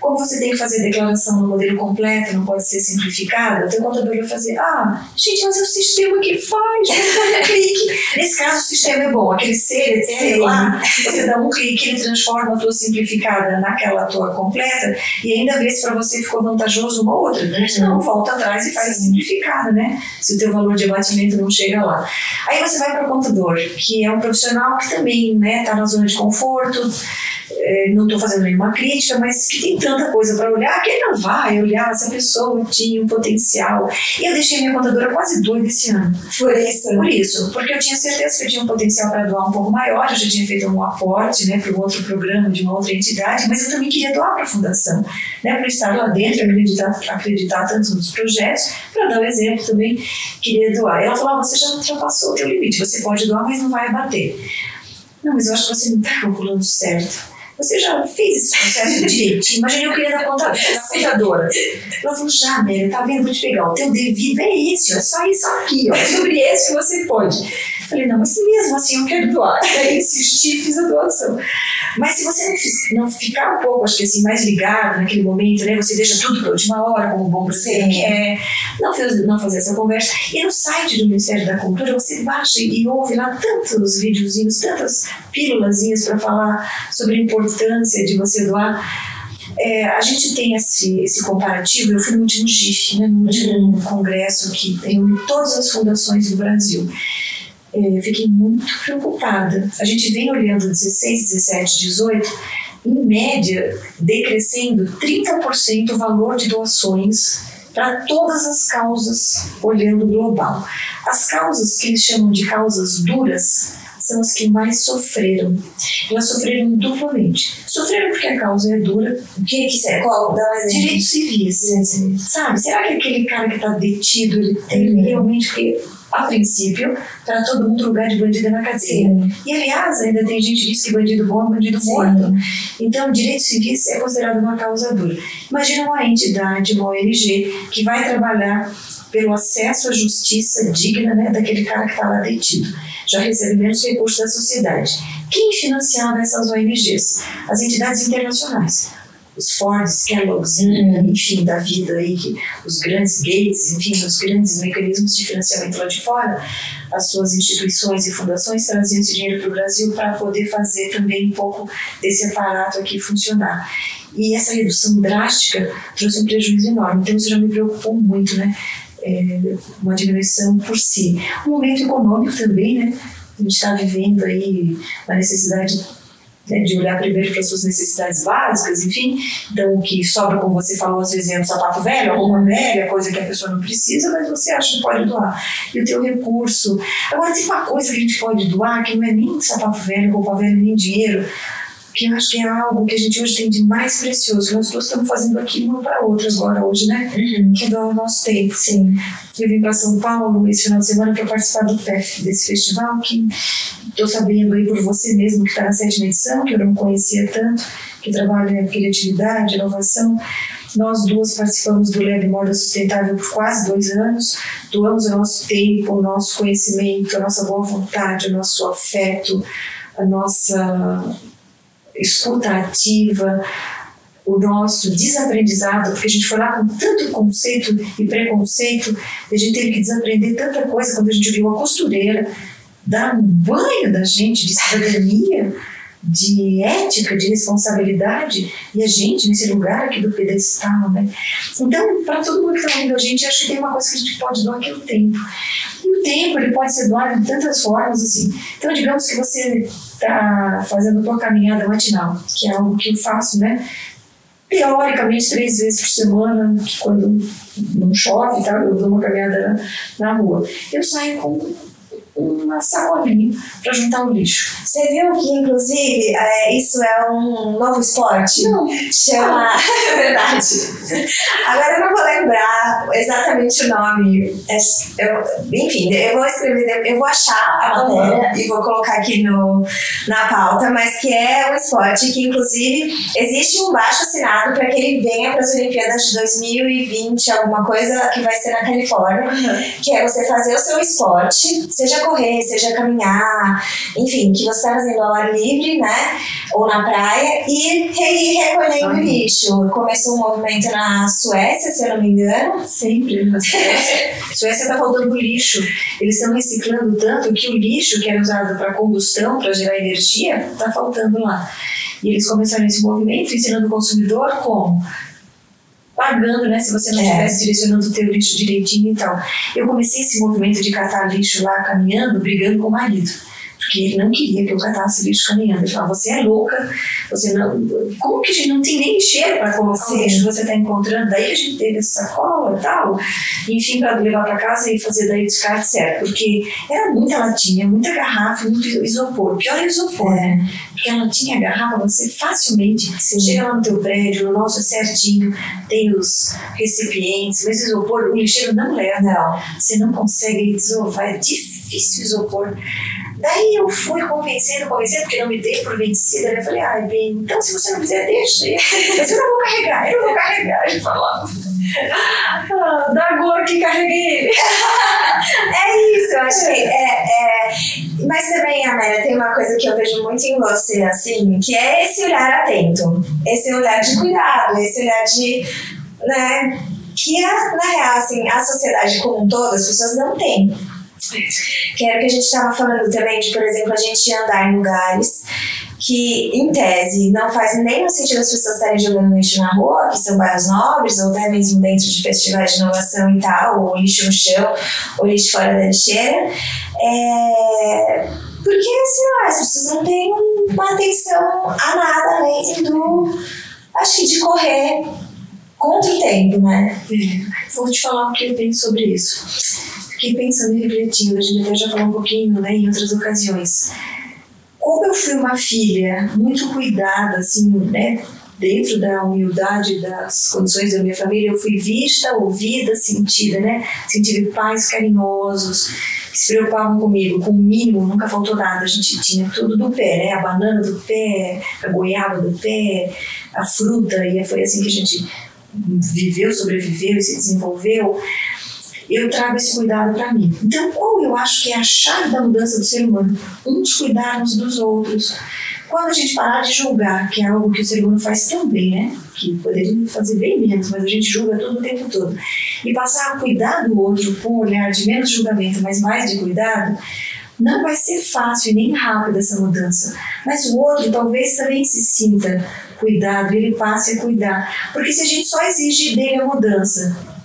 como você tem que fazer a declaração no modelo completo, não pode ser simplificada, o teu contador vai fazer, ah, gente, mas é o sistema que faz, [laughs] clique. Nesse caso, o sistema é bom, aquele ser eterno lá, você dá um clique, ele transforma a tua simplificada naquela tua completa e ainda vê se para você ficou vantajoso uma outra. Uhum. Não, volta atrás e faz a simplificada, né? Se o teu valor de abatimento não chega lá. Aí você vai para o contador, que é um profissional que também está né, tá na zona de conforto, é, não estou fazendo nenhuma crítica, mas que tem tanta coisa para olhar que não vai olhar se a pessoa tinha um potencial. E eu deixei minha contadora quase doida esse ano. Por isso? Por isso, porque eu tinha certeza que eu tinha um potencial para doar um pouco maior, eu já tinha feito um aporte né, para um outro programa de uma outra entidade, mas eu também queria doar para a fundação, né, para estar lá dentro, acreditar, acreditar tanto nos projetos, para dar um exemplo também, queria doar. Ela falou: ah, você já ultrapassou o teu limite, você pode doar, mas não vai abater. Não, mas eu acho que você não está calculando certo. Você já fez esse processo direitinho? [laughs] Imagina eu queria da, conta, da contadora. Ela falou, já, Mary, tá vendo? Vou te pegar. O teu devido é esse, é só isso aqui, ó. Sobre esse que você pode. Falei, não, mas mesmo assim eu quero doar. [laughs] Daí insisti e fiz a doação. Mas se você não, ficar um pouco, acho que assim, mais ligado naquele momento, né? Você deixa tudo para a última hora, como bom brasileiro que é. Não, fez, não fazer essa conversa. E no site do Ministério da Cultura, você baixa e ouve lá tantos videozinhos, tantas pílulazinhas para falar sobre a importância de você doar. É, a gente tem esse, esse comparativo. Eu fui no último GIF, né, no último uhum. congresso que tem todas as fundações do Brasil é, fiquei muito preocupada. A gente vem olhando 16, 17, 18, em média, decrescendo 30% o valor de doações para todas as causas, olhando global. As causas que eles chamam de causas duras são as que mais sofreram. Elas sofreram duplamente. Sofreram porque a causa é dura. O que que é? Qual? Dá mais Direitos civis. Sabe? Será que aquele cara que está detido, ele tem uhum. realmente... Porque a princípio, para todo mundo lugar de bandido é na cadeia. Sim. E, aliás, ainda tem gente que diz que bandido bom é bandido Sim. morto. Então, direitos civis é considerado uma causa dura. Imagina uma entidade, uma ONG, que vai trabalhar pelo acesso à justiça digna né, daquele cara que está lá detido. Já recebe menos recursos da sociedade. Quem financiava essas ONGs? As entidades internacionais os Fords, Kellogg's, uhum. enfim, da vida aí, que, os grandes Gates, enfim, os grandes mecanismos de financiamento lá de fora, as suas instituições e fundações traziam esse dinheiro para o Brasil para poder fazer também um pouco desse aparato aqui funcionar. E essa redução drástica trouxe um prejuízo enorme, então isso já me preocupou muito, né? É, uma diminuição por si. Um momento econômico também, né? A gente está vivendo aí uma necessidade né, de olhar primeiro para as suas necessidades básicas, enfim. Então, o que sobra, como você falou, às vezes é um sapato velho, roupa velha, coisa que a pessoa não precisa, mas você acha que pode doar. E o teu recurso. Agora, tem uma coisa que a gente pode doar que não é nem sapato velho, roupa velha, nem dinheiro, que eu acho que é algo que a gente hoje tem de mais precioso. Nós todos estamos fazendo aqui uma para outra agora, hoje, né? Uhum. Que é o nosso tempo. Sim. Eu vim para São Paulo esse final de semana para participar do PEF, desse festival, que estou sabendo aí por você mesmo que está na sétima edição, que eu não conhecia tanto, que trabalha em criatividade, inovação. Nós duas participamos do Lab Moda Sustentável por quase dois anos, doamos o nosso tempo, o nosso conhecimento, a nossa boa vontade, o nosso afeto, a nossa escuta ativa, o nosso desaprendizado, porque a gente foi lá com tanto conceito e preconceito, e a gente teve que desaprender tanta coisa quando a gente viu a costureira dar um banho da gente de cidadania de ética, de responsabilidade, e a gente nesse lugar aqui do pedestal, né? Então, para todo mundo que está ouvindo a gente, acho que tem uma coisa que a gente pode doar que é o tempo. E o tempo, ele pode ser doado de tantas formas, assim. Então, digamos que você está fazendo a tua caminhada matinal, que é algo que eu faço, né? Teoricamente, três vezes por semana, quando não chove, tá? eu dou uma caminhada na rua. Eu saio com uma sacolinha para juntar o lixo. Você viu que, inclusive, é, isso é um novo esporte? Não. Chama. [laughs] É verdade. Agora eu não vou lembrar exatamente o nome. É, eu, enfim, eu vou escrever, eu vou achar a matéria uhum. e vou colocar aqui no, na pauta, mas que é um esporte que, inclusive, existe um baixo assinado para que ele venha para as Olimpíadas de 2020, alguma coisa que vai ser na Califórnia, uhum. que é você fazer o seu esporte, seja correr, seja caminhar, enfim, que você está fazendo ao ar livre, né? Ou na praia, e ir recolhendo uhum. lixo. Começou um movimento na Suécia, se eu não me engano. Sempre na [laughs] Suécia. Suécia está faltando lixo. Eles estão reciclando tanto que o lixo que era usado para combustão, para gerar energia, está faltando lá. E eles começaram esse movimento ensinando o consumidor como pagando, né? Se você não estivesse é. direcionando o teu lixo direitinho e tal. Eu comecei esse movimento de catar lixo lá caminhando, brigando com o marido porque ele não queria que eu catasse lixo caminhando. Ele falava, você é louca, você não. Como que a gente não tem nem cheiro para colocar Sim. o lixo que você está encontrando? Daí que a gente teve essa sacola e tal, enfim, para levar para casa e fazer daí descarte certo, porque era muita latinha, muita garrafa, muito isopor. Pior é isopor, né? Porque a latinha, a garrafa, você facilmente Sim. chega lá no teu prédio, no nosso é certinho, tem os recipientes, mas isopor, o lixeiro não leva. Não. Você não consegue desovar, é difícil isopor. Daí eu fui convencendo, convencendo, porque não me dei por vencida. Eu falei, ai, bem, então se você não quiser, deixa. Mas eu não vou carregar, eu não vou carregar. Ele falava. Ah, dá agora que carreguei ele. [laughs] é isso, eu acho que é, é. Mas também, Amélia, tem uma coisa que eu vejo muito em você, assim, que é esse olhar atento, esse olhar de cuidado, esse olhar de. né? Que, na real, assim, a sociedade como um todo, as pessoas não têm. Que era o que a gente estava falando também, de, por exemplo, a gente andar em lugares que, em tese, não faz nenhum sentido as pessoas estarem jogando lixo na rua, que são bairros nobres, ou até mesmo dentro de festivais de inovação e tal, ou lixo no chão, ou lixo fora da lixeira. É... Porque, assim, lá, as pessoas não têm uma atenção a nada além do. Acho que de correr contra o tempo, né? É. Vou te falar o que eu penso sobre isso fiquei pensando e refletindo, a gente até já falou um pouquinho né, em outras ocasiões. Como eu fui uma filha muito cuidada, assim, né, dentro da humildade das condições da minha família, eu fui vista, ouvida, sentida, né? Tive pais carinhosos que se preocupavam comigo, com o mínimo, nunca faltou nada. A gente tinha tudo do pé, né? A banana do pé, a goiaba do pé, a fruta, e foi assim que a gente viveu, sobreviveu e se desenvolveu eu trago esse cuidado para mim. Então, qual eu acho que é a chave da mudança do ser humano? Uns cuidarmos dos outros. Quando a gente parar de julgar, que é algo que o ser humano faz tão bem, né? Que poderia fazer bem menos, mas a gente julga todo o tempo todo. E passar a cuidar do outro com um olhar de menos julgamento, mas mais de cuidado, não vai ser fácil e nem rápido essa mudança. Mas o outro talvez também se sinta cuidado, ele passe a cuidar. Porque se a gente só exige dele a mudança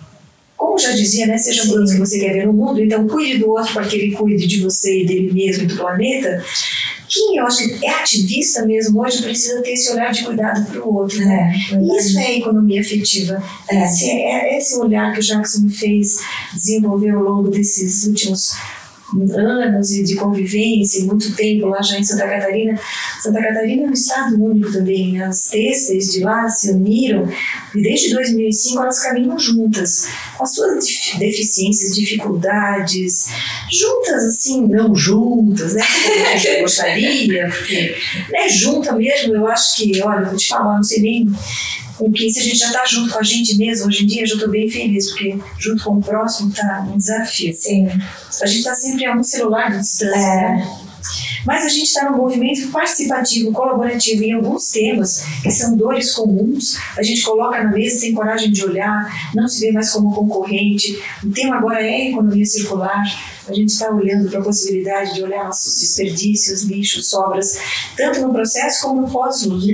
como já dizia, né, seja mudança que você quer ver no mundo, então cuide do outro para que ele cuide de você e dele mesmo e do planeta. Quem eu acho que é ativista mesmo hoje precisa ter esse olhar de cuidado para o outro. Né? É, Isso é economia afetiva. É. Esse, é, esse olhar que o Jackson me fez desenvolver ao longo desses últimos anos e de convivência, muito tempo lá já em Santa Catarina. Santa Catarina é um estado único também. As têxteis de lá se uniram e desde 2005 elas caminham juntas, com as suas deficiências, dificuldades, juntas assim, não juntas, né? Que eu [laughs] gostaria, porque né, junta mesmo, eu acho que, olha, vou te falar, não sei nem com quem se a gente já está junto com a gente mesmo, hoje em dia eu já estou bem feliz, porque junto com o próximo está um desafio. Sim. A gente está sempre a um celular de distância, É. né? Mas a gente está num movimento participativo, colaborativo em alguns temas que são dores comuns. A gente coloca na mesa, tem coragem de olhar, não se vê mais como concorrente. O tema agora é economia circular. A gente está olhando para a possibilidade de olhar nossos desperdícios, lixos, sobras, tanto no processo como no pós-uso.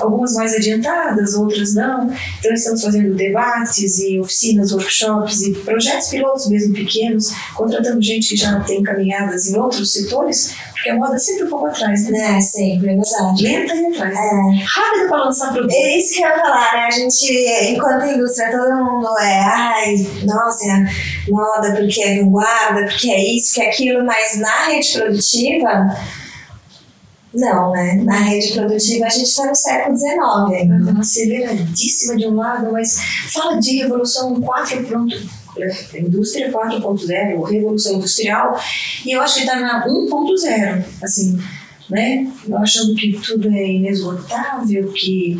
Algumas mais adiantadas, outras não. Então, estamos fazendo debates e oficinas, workshops e projetos pilotos mesmo pequenos, contratando gente que já tem caminhadas em outros setores, porque a moda é sempre um pouco atrás, né? Né, sempre, é verdade. Lenta e atrás. É. Rápida para lançar produto. É isso que eu ia falar, né? A gente, enquanto indústria, todo mundo é, ai, nossa, é moda porque é vanguarda, porque é isso, que é aquilo, mas na rede produtiva, não, né? Na rede produtiva a gente está no século XIX ainda. Uma aceleradíssima de um lado, mas fala de revolução 4 pronto. É, Indústria 4.0, revolução industrial, e eu acho que está na 1.0, assim, né? Eu achando que tudo é inesgotável, que.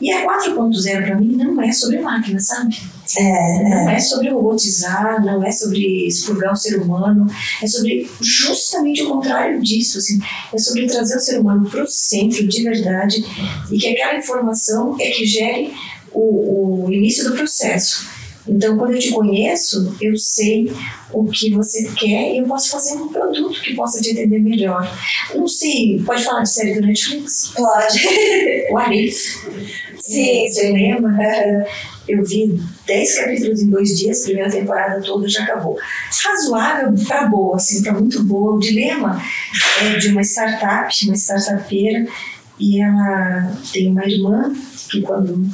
E a 4.0 para mim não é sobre máquina, sabe? É, Não é sobre robotizar, não é sobre expurgar o ser humano, é sobre justamente o contrário disso, assim, é sobre trazer o ser humano para o centro de verdade e que aquela informação é que gere o, o início do processo. Então, quando eu te conheço, eu sei o que você quer e eu posso fazer um produto que possa te atender melhor. Não sei, pode falar de série do Netflix? pode. [laughs] O Arif. Sim, cinema. Aham. Eu vi 10 capítulos em dois dias, primeira temporada toda já acabou. Razoável para boa, assim, para muito boa. O dilema é de uma startup, uma startupeira, e ela tem uma irmã que quando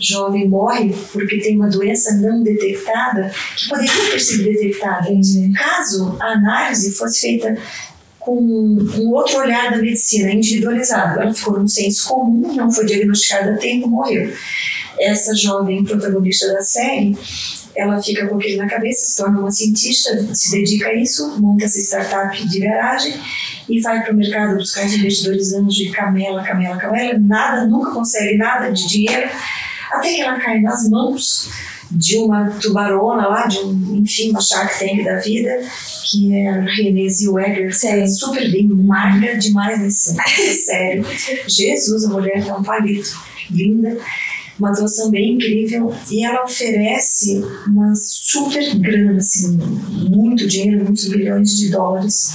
jovem morre porque tem uma doença não detectada, que poderia ter sido detectada. Caso a análise fosse feita com um outro olhar da medicina, individualizado. Ela ficou num senso comum, não foi diagnosticada a tempo, morreu. Essa jovem protagonista da série, ela fica com aquilo na cabeça, se torna uma cientista, se dedica a isso, monta essa startup de garagem e vai para o mercado buscar investidores anos de camela, camela, camela, nada, nunca consegue nada de dinheiro, até que ela cai nas mãos de uma tubarona lá, de um, enfim, uma Shark Tank da vida, que é a Renée Zellweger, Sim. super bem, magra demais [laughs] nesse série. Jesus, a mulher é um palito, linda, uma atuação bem incrível, e ela oferece uma super grana, assim, muito dinheiro, muitos bilhões de dólares.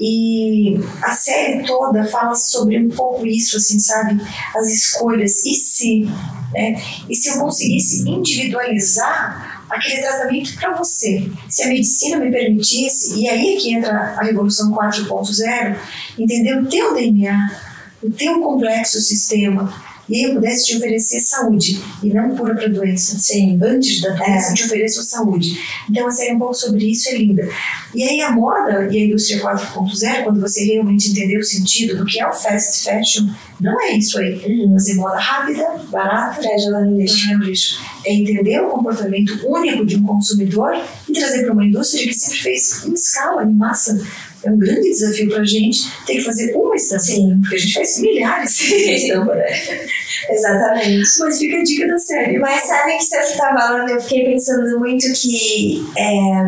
E a série toda fala sobre um pouco isso, assim, sabe? As escolhas. E se, né? E se eu conseguisse individualizar aquele tratamento para você? Se a medicina me permitisse, e aí é que entra a Revolução 4.0, entender o teu DNA, o teu complexo sistema, e eu pudesse te oferecer saúde e não cura para doença. Sim. Antes da doença, É. eu te ofereço saúde. Então, a série é um pouco sobre isso, é linda. E aí, a moda e a indústria 4.0, quando você realmente entender o sentido do que é o fast fashion, não é isso aí. Uhum. Fazer moda rápida, barata, Pra jogar no lixo. no lixo. É entender o comportamento único de um consumidor e trazer para uma indústria que sempre fez em escala, em massa. É um grande desafio para a gente ter que fazer uma estampa. Sim. Porque a gente faz milhares de [laughs] estampas, né? Exatamente. Mas fica a dica da série. Mas sabe que você está falando, eu fiquei pensando muito que é,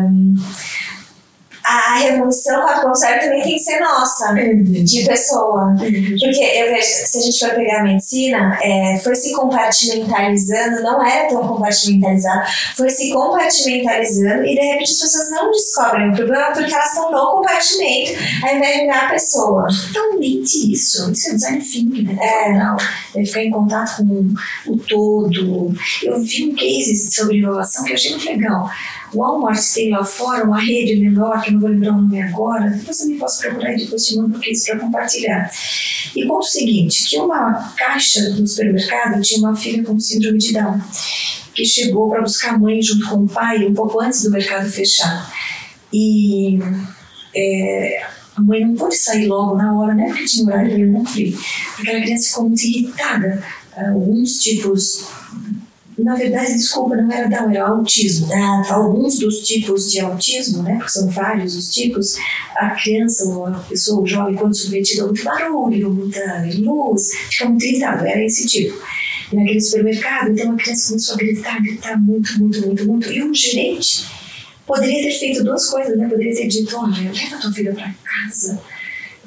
a revolução 4.0 também tem que ser nossa, de pessoa. Porque eu vejo, se a gente for pegar a medicina, é, foi se compartimentalizando, não era tão compartimentalizado, foi se compartimentalizando e de repente as pessoas não descobrem o problema porque elas estão no compartimento ao invés de virar a pessoa. totalmente isso. Isso é design thinking, né? É. Total. É ficar em contato com o todo. Eu vi um case sobre inovação que eu achei muito legal. Walmart tem lá fora uma rede menor, que eu não vou lembrar o nome agora, depois também posso procurar e depois te mando o case para compartilhar. E conta o seguinte, que uma caixa no supermercado tinha uma filha com síndrome de Down, que chegou para buscar a mãe junto com o pai um pouco antes do mercado fechar. E é, a mãe não pôde sair logo na hora, né? Porque tinha horário para cumprir. Porque aquela criança ficou muito irritada. Alguns tipos. Na verdade, desculpa, não era Down, era autismo. Ah. Alguns dos tipos de autismo, né? Porque são vários os tipos, a criança ou a pessoa, o jovem, quando submetida a muito barulho, muita luz, fica muito irritado. Era esse tipo. naquele supermercado. Então a criança começou a gritar, gritar muito, muito, muito, muito. E um gerente poderia ter feito duas coisas, né? Poderia ter dito: olha, leva tua filha para casa,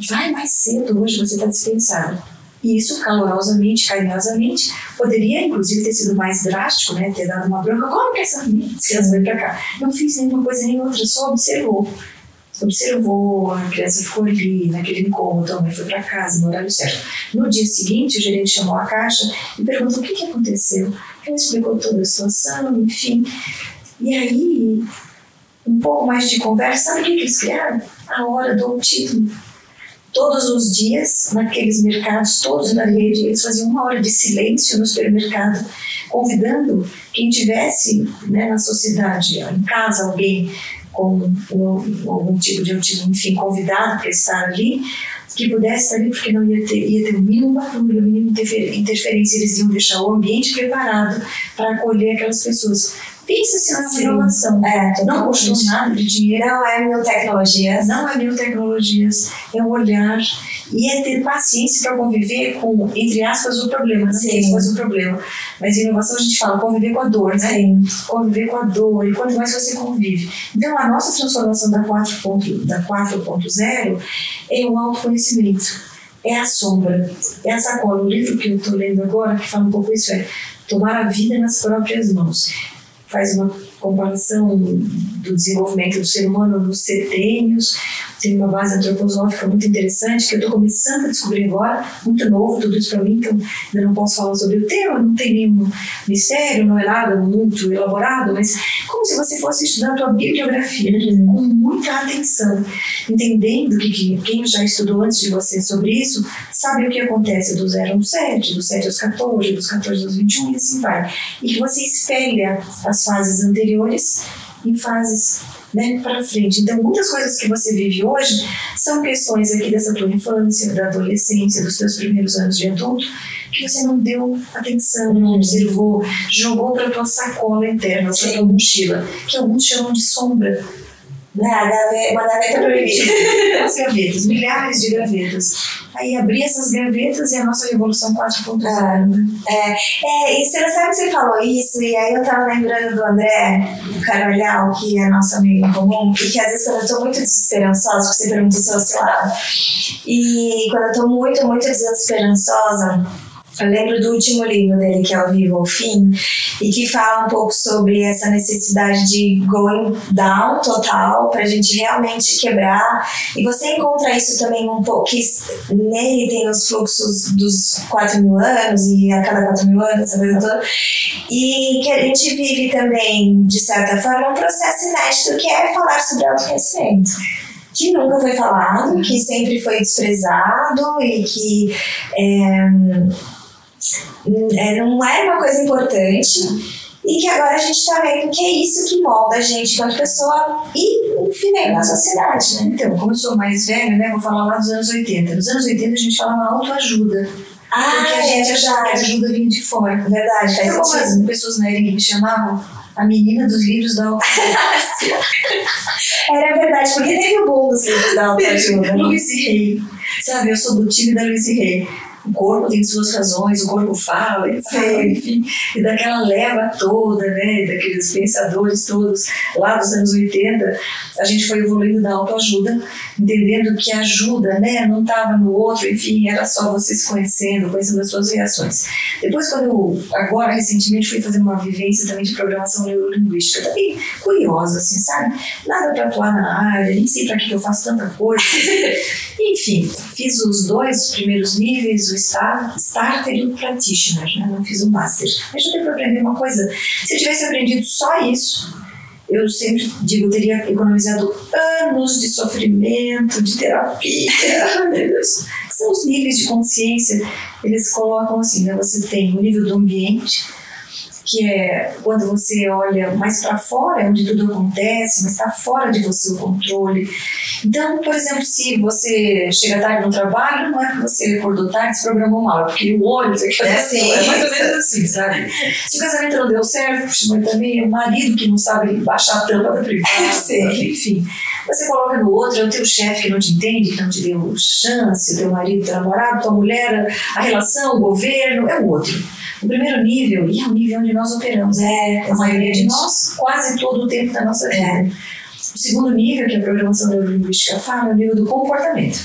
vai mais cedo hoje, você está dispensado. E isso, calorosamente, carinhosamente, poderia inclusive ter sido mais drástico, né? Ter dado uma bronca. Como que essa criança veio para cá? Não fiz nenhuma coisa nem outra, só observou observou, a criança ficou ali, naquele incômodo, a mãe foi para casa no horário certo. No dia seguinte, o gerente chamou a caixa e perguntou o que, que aconteceu. Ela explicou toda a situação, enfim. E aí, um pouco mais de conversa, sabe o que, que eles criaram? A hora do título. Todos os dias, naqueles mercados, todos na rede, eles faziam uma hora de silêncio no supermercado, convidando quem tivesse né, na sociedade, em casa, alguém com algum tipo de autismo, enfim, convidado para estar ali, que pudesse estar ali porque não ia ter, ia ter o mínimo barulho, o mínimo interferência, eles iam deixar o ambiente preparado para acolher aquelas pessoas. Pensa-se numa inovação. É, não custou nada de dinheiro. Não é mil tecnologias. Não é mil tecnologias. É um olhar e é ter paciência para conviver com, entre aspas, o problema. Não sei se fosse o problema. Mas inovação a gente fala conviver com a dor, né? Sim. Conviver com a dor. E quanto mais você convive. Então, a nossa transformação da 4.0 da 4.0 é o autoconhecimento. É a sombra. É a sacola. O livro que eu estou lendo agora, que fala um pouco isso, é tomar a vida nas próprias mãos. Faz uma comparação do desenvolvimento do ser humano nos setênios, tem uma base antroposófica muito interessante que eu estou começando a descobrir agora, muito novo tudo isso para mim, então ainda não posso falar sobre o tema, não tem nenhum mistério, não é nada muito elaborado, mas como se você fosse estudar a tua bibliografia com muita atenção, entendendo que, que quem já estudou antes de você sobre isso sabe o que acontece do 0 ao 7, do 7 aos 14, dos 14 aos 21 e assim vai. E que você espelha as fases anteriores em fases né, para frente. Então, muitas coisas que você vive hoje são questões aqui dessa tua infância, da adolescência, dos teus primeiros anos de adulto, que você não deu atenção, não observou, jogou para tua sacola interna, para tua mochila, que alguns chamam de sombra. Nada, uma gaveta proibida. As gavetas, milhares de gavetas aí abrir essas gavetas e a nossa Revolução 4.0. Ah, é, é, e você sabe que você falou isso, e aí eu tava lembrando do André, do Carolhal, que é nosso amigo em comum, e que às vezes quando eu tô muito desesperançosa, você perguntou se eu oscilava, e quando eu tô muito, muito desesperançosa, eu lembro do último livro dele, que é O Vivo ao Fim, e que fala um pouco sobre essa necessidade de going down total, para a gente realmente quebrar. E você encontra isso também um pouco, que nele tem os fluxos dos 4 mil anos, e a cada 4 mil anos, essa coisa toda. E que a gente vive também, de certa forma, um processo inédito, que é falar sobre autoconhecimento que nunca foi falado, que sempre foi desprezado e que é, não era uma coisa importante e que agora a gente está vendo que é isso que molda a gente enquanto pessoa e, enfim, na sociedade, né? Então, como eu sou mais velha, né, vou falar lá dos anos 80. Nos anos 80 a gente falava autoajuda. Ah, porque a gente é achava que a ajuda vinha de fora. Verdade, faz então, como as pessoas na Ering me chamavam? A menina dos livros da [laughs] autoajuda. Era verdade, porque teve o boom dos livros da autoajuda. Luiz Rey. Sabe, eu sou do time da Luiz Rey o corpo tem suas razões, o corpo fala, [laughs] enfim, e daquela leva toda, né, daqueles pensadores todos lá dos anos 80, a gente foi evoluindo na autoajuda, entendendo que ajuda, né, não estava no outro, enfim, era só você se conhecendo, conhecendo as suas reações. Depois, quando eu, agora, recentemente, fui fazer uma vivência também de programação neurolinguística, também curiosa, assim, sabe? Nada para atuar na área, nem sei para que eu faço tanta coisa. [laughs] enfim, fiz os dois primeiros níveis, o starter e o practitioner, né? não fiz o master. Mas já deu para aprender uma coisa. Se eu tivesse aprendido só isso, eu sempre digo, teria economizado anos de sofrimento, de terapia, [laughs] meu Deus. São os níveis de consciência, eles colocam assim, né? Você tem o nível do ambiente, que é quando você olha mais para fora, é onde tudo acontece, mas está fora de você o controle. Então, por exemplo, se você chega tarde no trabalho, não é porque você acordou tarde, se programou mal, é porque o olho, quer é, assim, é mais ou menos assim, sabe? Se o casamento não deu certo, mas também é o marido que não sabe baixar a tampa da privada, [laughs] enfim. Você coloca no outro, é o teu chefe que não te entende, que não te deu chance, o teu marido, teu namorado, tua mulher, a relação, o governo, é o outro. O primeiro nível, e é o nível onde nós operamos, é a maioria de nós, quase todo o tempo da nossa vida. É. O segundo nível, que a programação neurolinguística fala, é o nível do comportamento.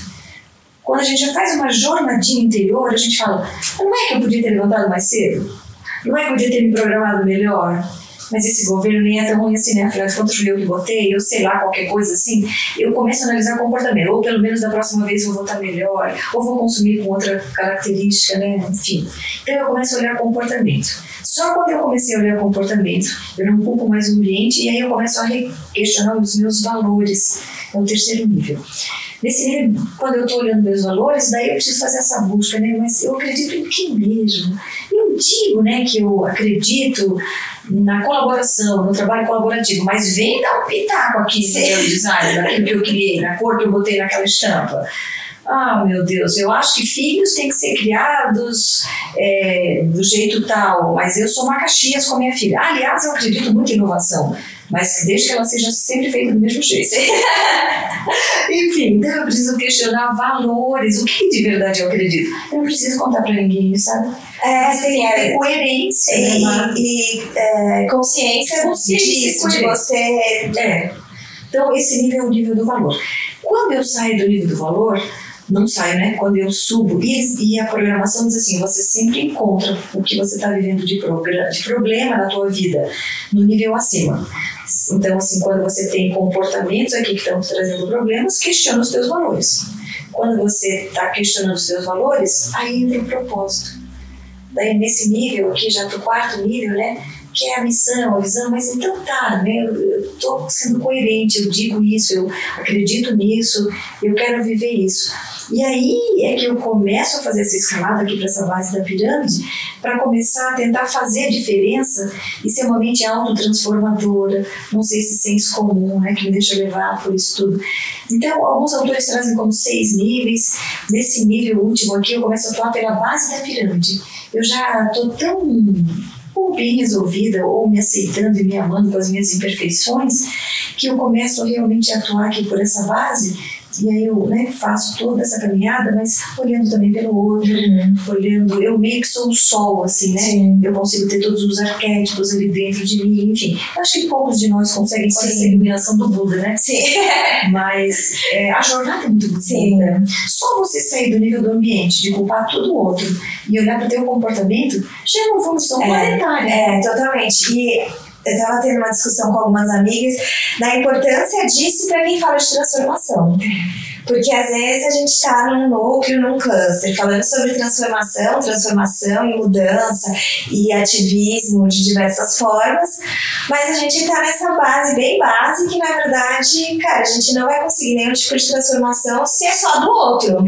Quando a gente já faz uma jornadinha interior, a gente fala: não é que eu podia ter levantado mais cedo? Não é que eu podia ter me programado melhor? Mas esse governo nem é tão ruim assim, né? Afinal de contas, eu que votei, eu sei lá, qualquer coisa assim. Eu começo a analisar comportamento, ou pelo menos da próxima vez vou votar melhor, ou vou consumir com outra característica, né? Enfim. Então eu começo a olhar comportamento. Só quando eu comecei a olhar comportamento, eu não culpo mais o ambiente e aí eu começo a questionar os meus valores. É o terceiro nível. Nesse quando eu estou olhando meus valores, daí eu preciso fazer essa busca, né? Mas eu acredito em que mesmo? Eu digo, né, que eu acredito na colaboração, no trabalho colaborativo, mas vem dar um pitaco aqui no meu design, daquilo que eu criei, na cor que eu botei naquela estampa. Ah, meu Deus, eu acho que filhos têm que ser criados é, do jeito tal, mas eu sou Macaxias com a minha filha. Aliás, eu acredito muito em inovação, mas desde que ela seja sempre feita do mesmo jeito. [laughs] Enfim, então eu preciso questionar valores, o que de verdade eu acredito. Eu não preciso contar para ninguém, sabe? É, sim, é, coerência e, né, e é, consciência, consciência disso, de você. É. Então, esse nível é o nível do valor. Quando eu saio do nível do valor, não saio, né? Quando eu subo, e, e a programação diz assim: você sempre encontra o que você está vivendo de, de problema na tua vida no nível acima. Então, assim, quando você tem comportamentos aqui que estão trazendo problemas, questiona os teus valores. Quando você está questionando os teus valores, aí entra o propósito daí nesse nível aqui, já para o quarto nível, né? Que é a missão, a visão, mas então tá, né? Eu estou sendo coerente, eu digo isso, eu acredito nisso, eu quero viver isso. E aí é que eu começo a fazer essa escalada aqui para essa base da pirâmide, para começar a tentar fazer a diferença e ser uma mente autotransformadora, não sei se senso comum, né, que me deixa levar por isso tudo. Então, alguns autores trazem como seis níveis. Nesse nível último aqui, eu começo a atuar pela base da pirâmide eu já estou tão ou bem resolvida ou me aceitando e me amando com as minhas imperfeições que eu começo realmente a atuar aqui por essa base e aí eu né, faço toda essa caminhada, mas olhando também pelo outro, uhum. olhando. Eu meio que sou o sol, assim, né? Sim. Eu consigo ter todos os arquétipos ali dentro de mim, enfim. Acho que poucos de nós conseguem fazer essa iluminação do Buda, né? Sim. [laughs] Mas é, a jornada é muito bonita. Sim. Só você sair do nível do ambiente, de culpar todo o outro e olhar para o teu comportamento, já é uma evolução é, planetária. É, totalmente. E eu estava tendo uma discussão com algumas amigas da importância disso para quem fala de transformação. Porque às vezes a gente está num núcleo, num cluster, falando sobre transformação, transformação e mudança e ativismo de diversas formas, mas a gente está nessa base bem base que na verdade, cara, a gente não vai conseguir nenhum tipo de transformação se é só do outro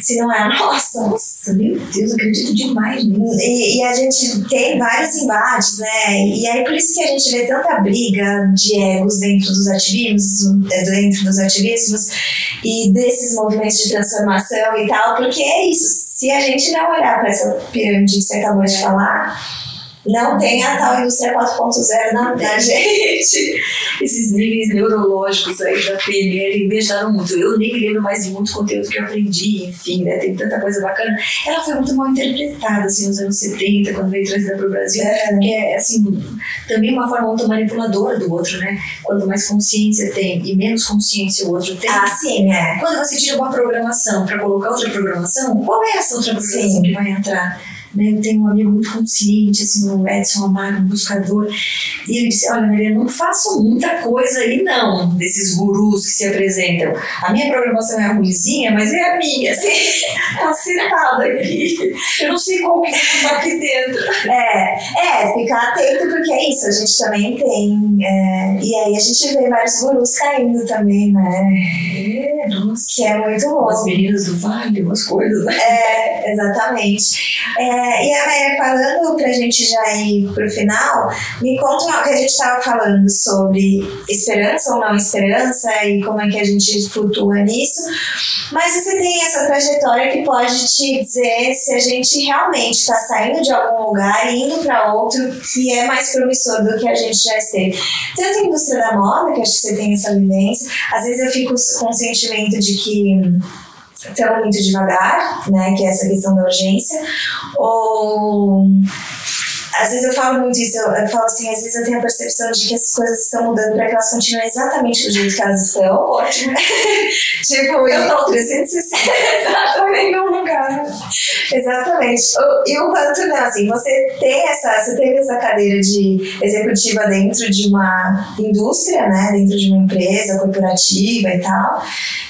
se não é a nossa. Nossa, meu Deus, acredito demais nisso. E, e, a gente tem vários embates, né? E aí por isso que a gente vê tanta briga de egos dentro dos ativismos, é, dentro dos ativismos e desses movimentos de transformação e tal, porque é isso. Se a gente não olhar para essa pirâmide que você acabou de falar, não tem a tal indústria 4.0 na, na gente. Esses níveis neurológicos aí da PNL me ajudaram muito. Eu nem me lembro mais de muito conteúdo que eu aprendi, enfim, né? Tem tanta coisa bacana. Ela foi muito mal interpretada, assim, nos anos 70, quando veio trazida para o Brasil, é. que é, assim, também uma forma muito manipuladora do outro, né? Quanto mais consciência tem e menos consciência o outro tem. Ah, sim, é. Quando você tira uma programação para colocar outra programação, qual é essa outra programação sim. que vai entrar? Né? Eu tenho um amigo muito consciente, assim, o Edson Amaro, um buscador, e ele disse: Olha, Maria, não faço muita coisa aí, não, desses gurus que se apresentam. A minha programação é ruimzinha, mas é a minha, assim, [laughs] tá sentada aqui. Eu não sei como que tá aqui dentro. É, é, ficar atento, porque é isso, a gente também tem. É, e aí a gente vê vários gurus caindo também, né? É, nossa. Que é muito bom. As meninas do vale, umas coisas, né? É, exatamente. É, e a Maria, falando pra gente já ir pro final, me conta o que a gente estava falando sobre esperança ou não esperança e como é que a gente flutua nisso. Mas você tem essa trajetória que pode te dizer se a gente realmente está saindo de algum lugar e indo para outro que é mais promissor do que a gente já esteve. Tanto a indústria da moda, que acho que você tem essa vivência, às vezes eu fico com o sentimento de que estão muito devagar, né, que é essa questão da urgência, ou às vezes eu falo muito isso, eu, eu, falo assim, às vezes eu tenho a percepção de que essas coisas estão mudando para que elas continuem exatamente do jeito que elas estão. Ótimo. [laughs] tipo, eu tô [laughs] 360 [laughs] exatamente no lugar. Exatamente. E o quanto, né, assim, você tem essa, você teve essa cadeira de executiva dentro de uma indústria, né, dentro de uma empresa corporativa e tal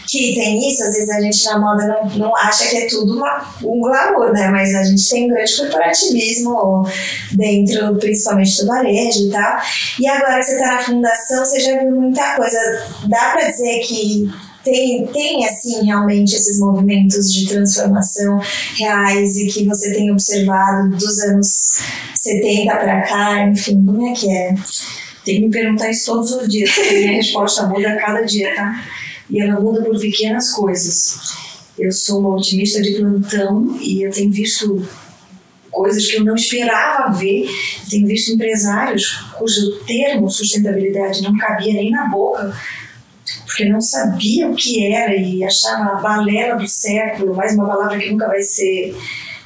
que tem isso, às vezes a gente na moda não, não acha que é tudo uma, um glamour, né? Mas a gente tem um grande corporativismo dentro, principalmente do varejo e tal. E agora que você está na fundação, você já viu muita coisa. Dá para dizer que tem, tem assim realmente esses movimentos de transformação reais e que você tem observado dos anos 70 para cá, enfim, como é que é? Tem que me perguntar isso todos os dias, porque a minha [laughs] resposta muda a cada dia, tá? e ela muda por pequenas coisas. Eu sou uma otimista de plantão e eu tenho visto coisas que eu não esperava ver. Eu tenho visto empresários cujo termo sustentabilidade não cabia nem na boca, porque não sabia o que era e achava a balela do século, mais uma palavra que nunca vai ser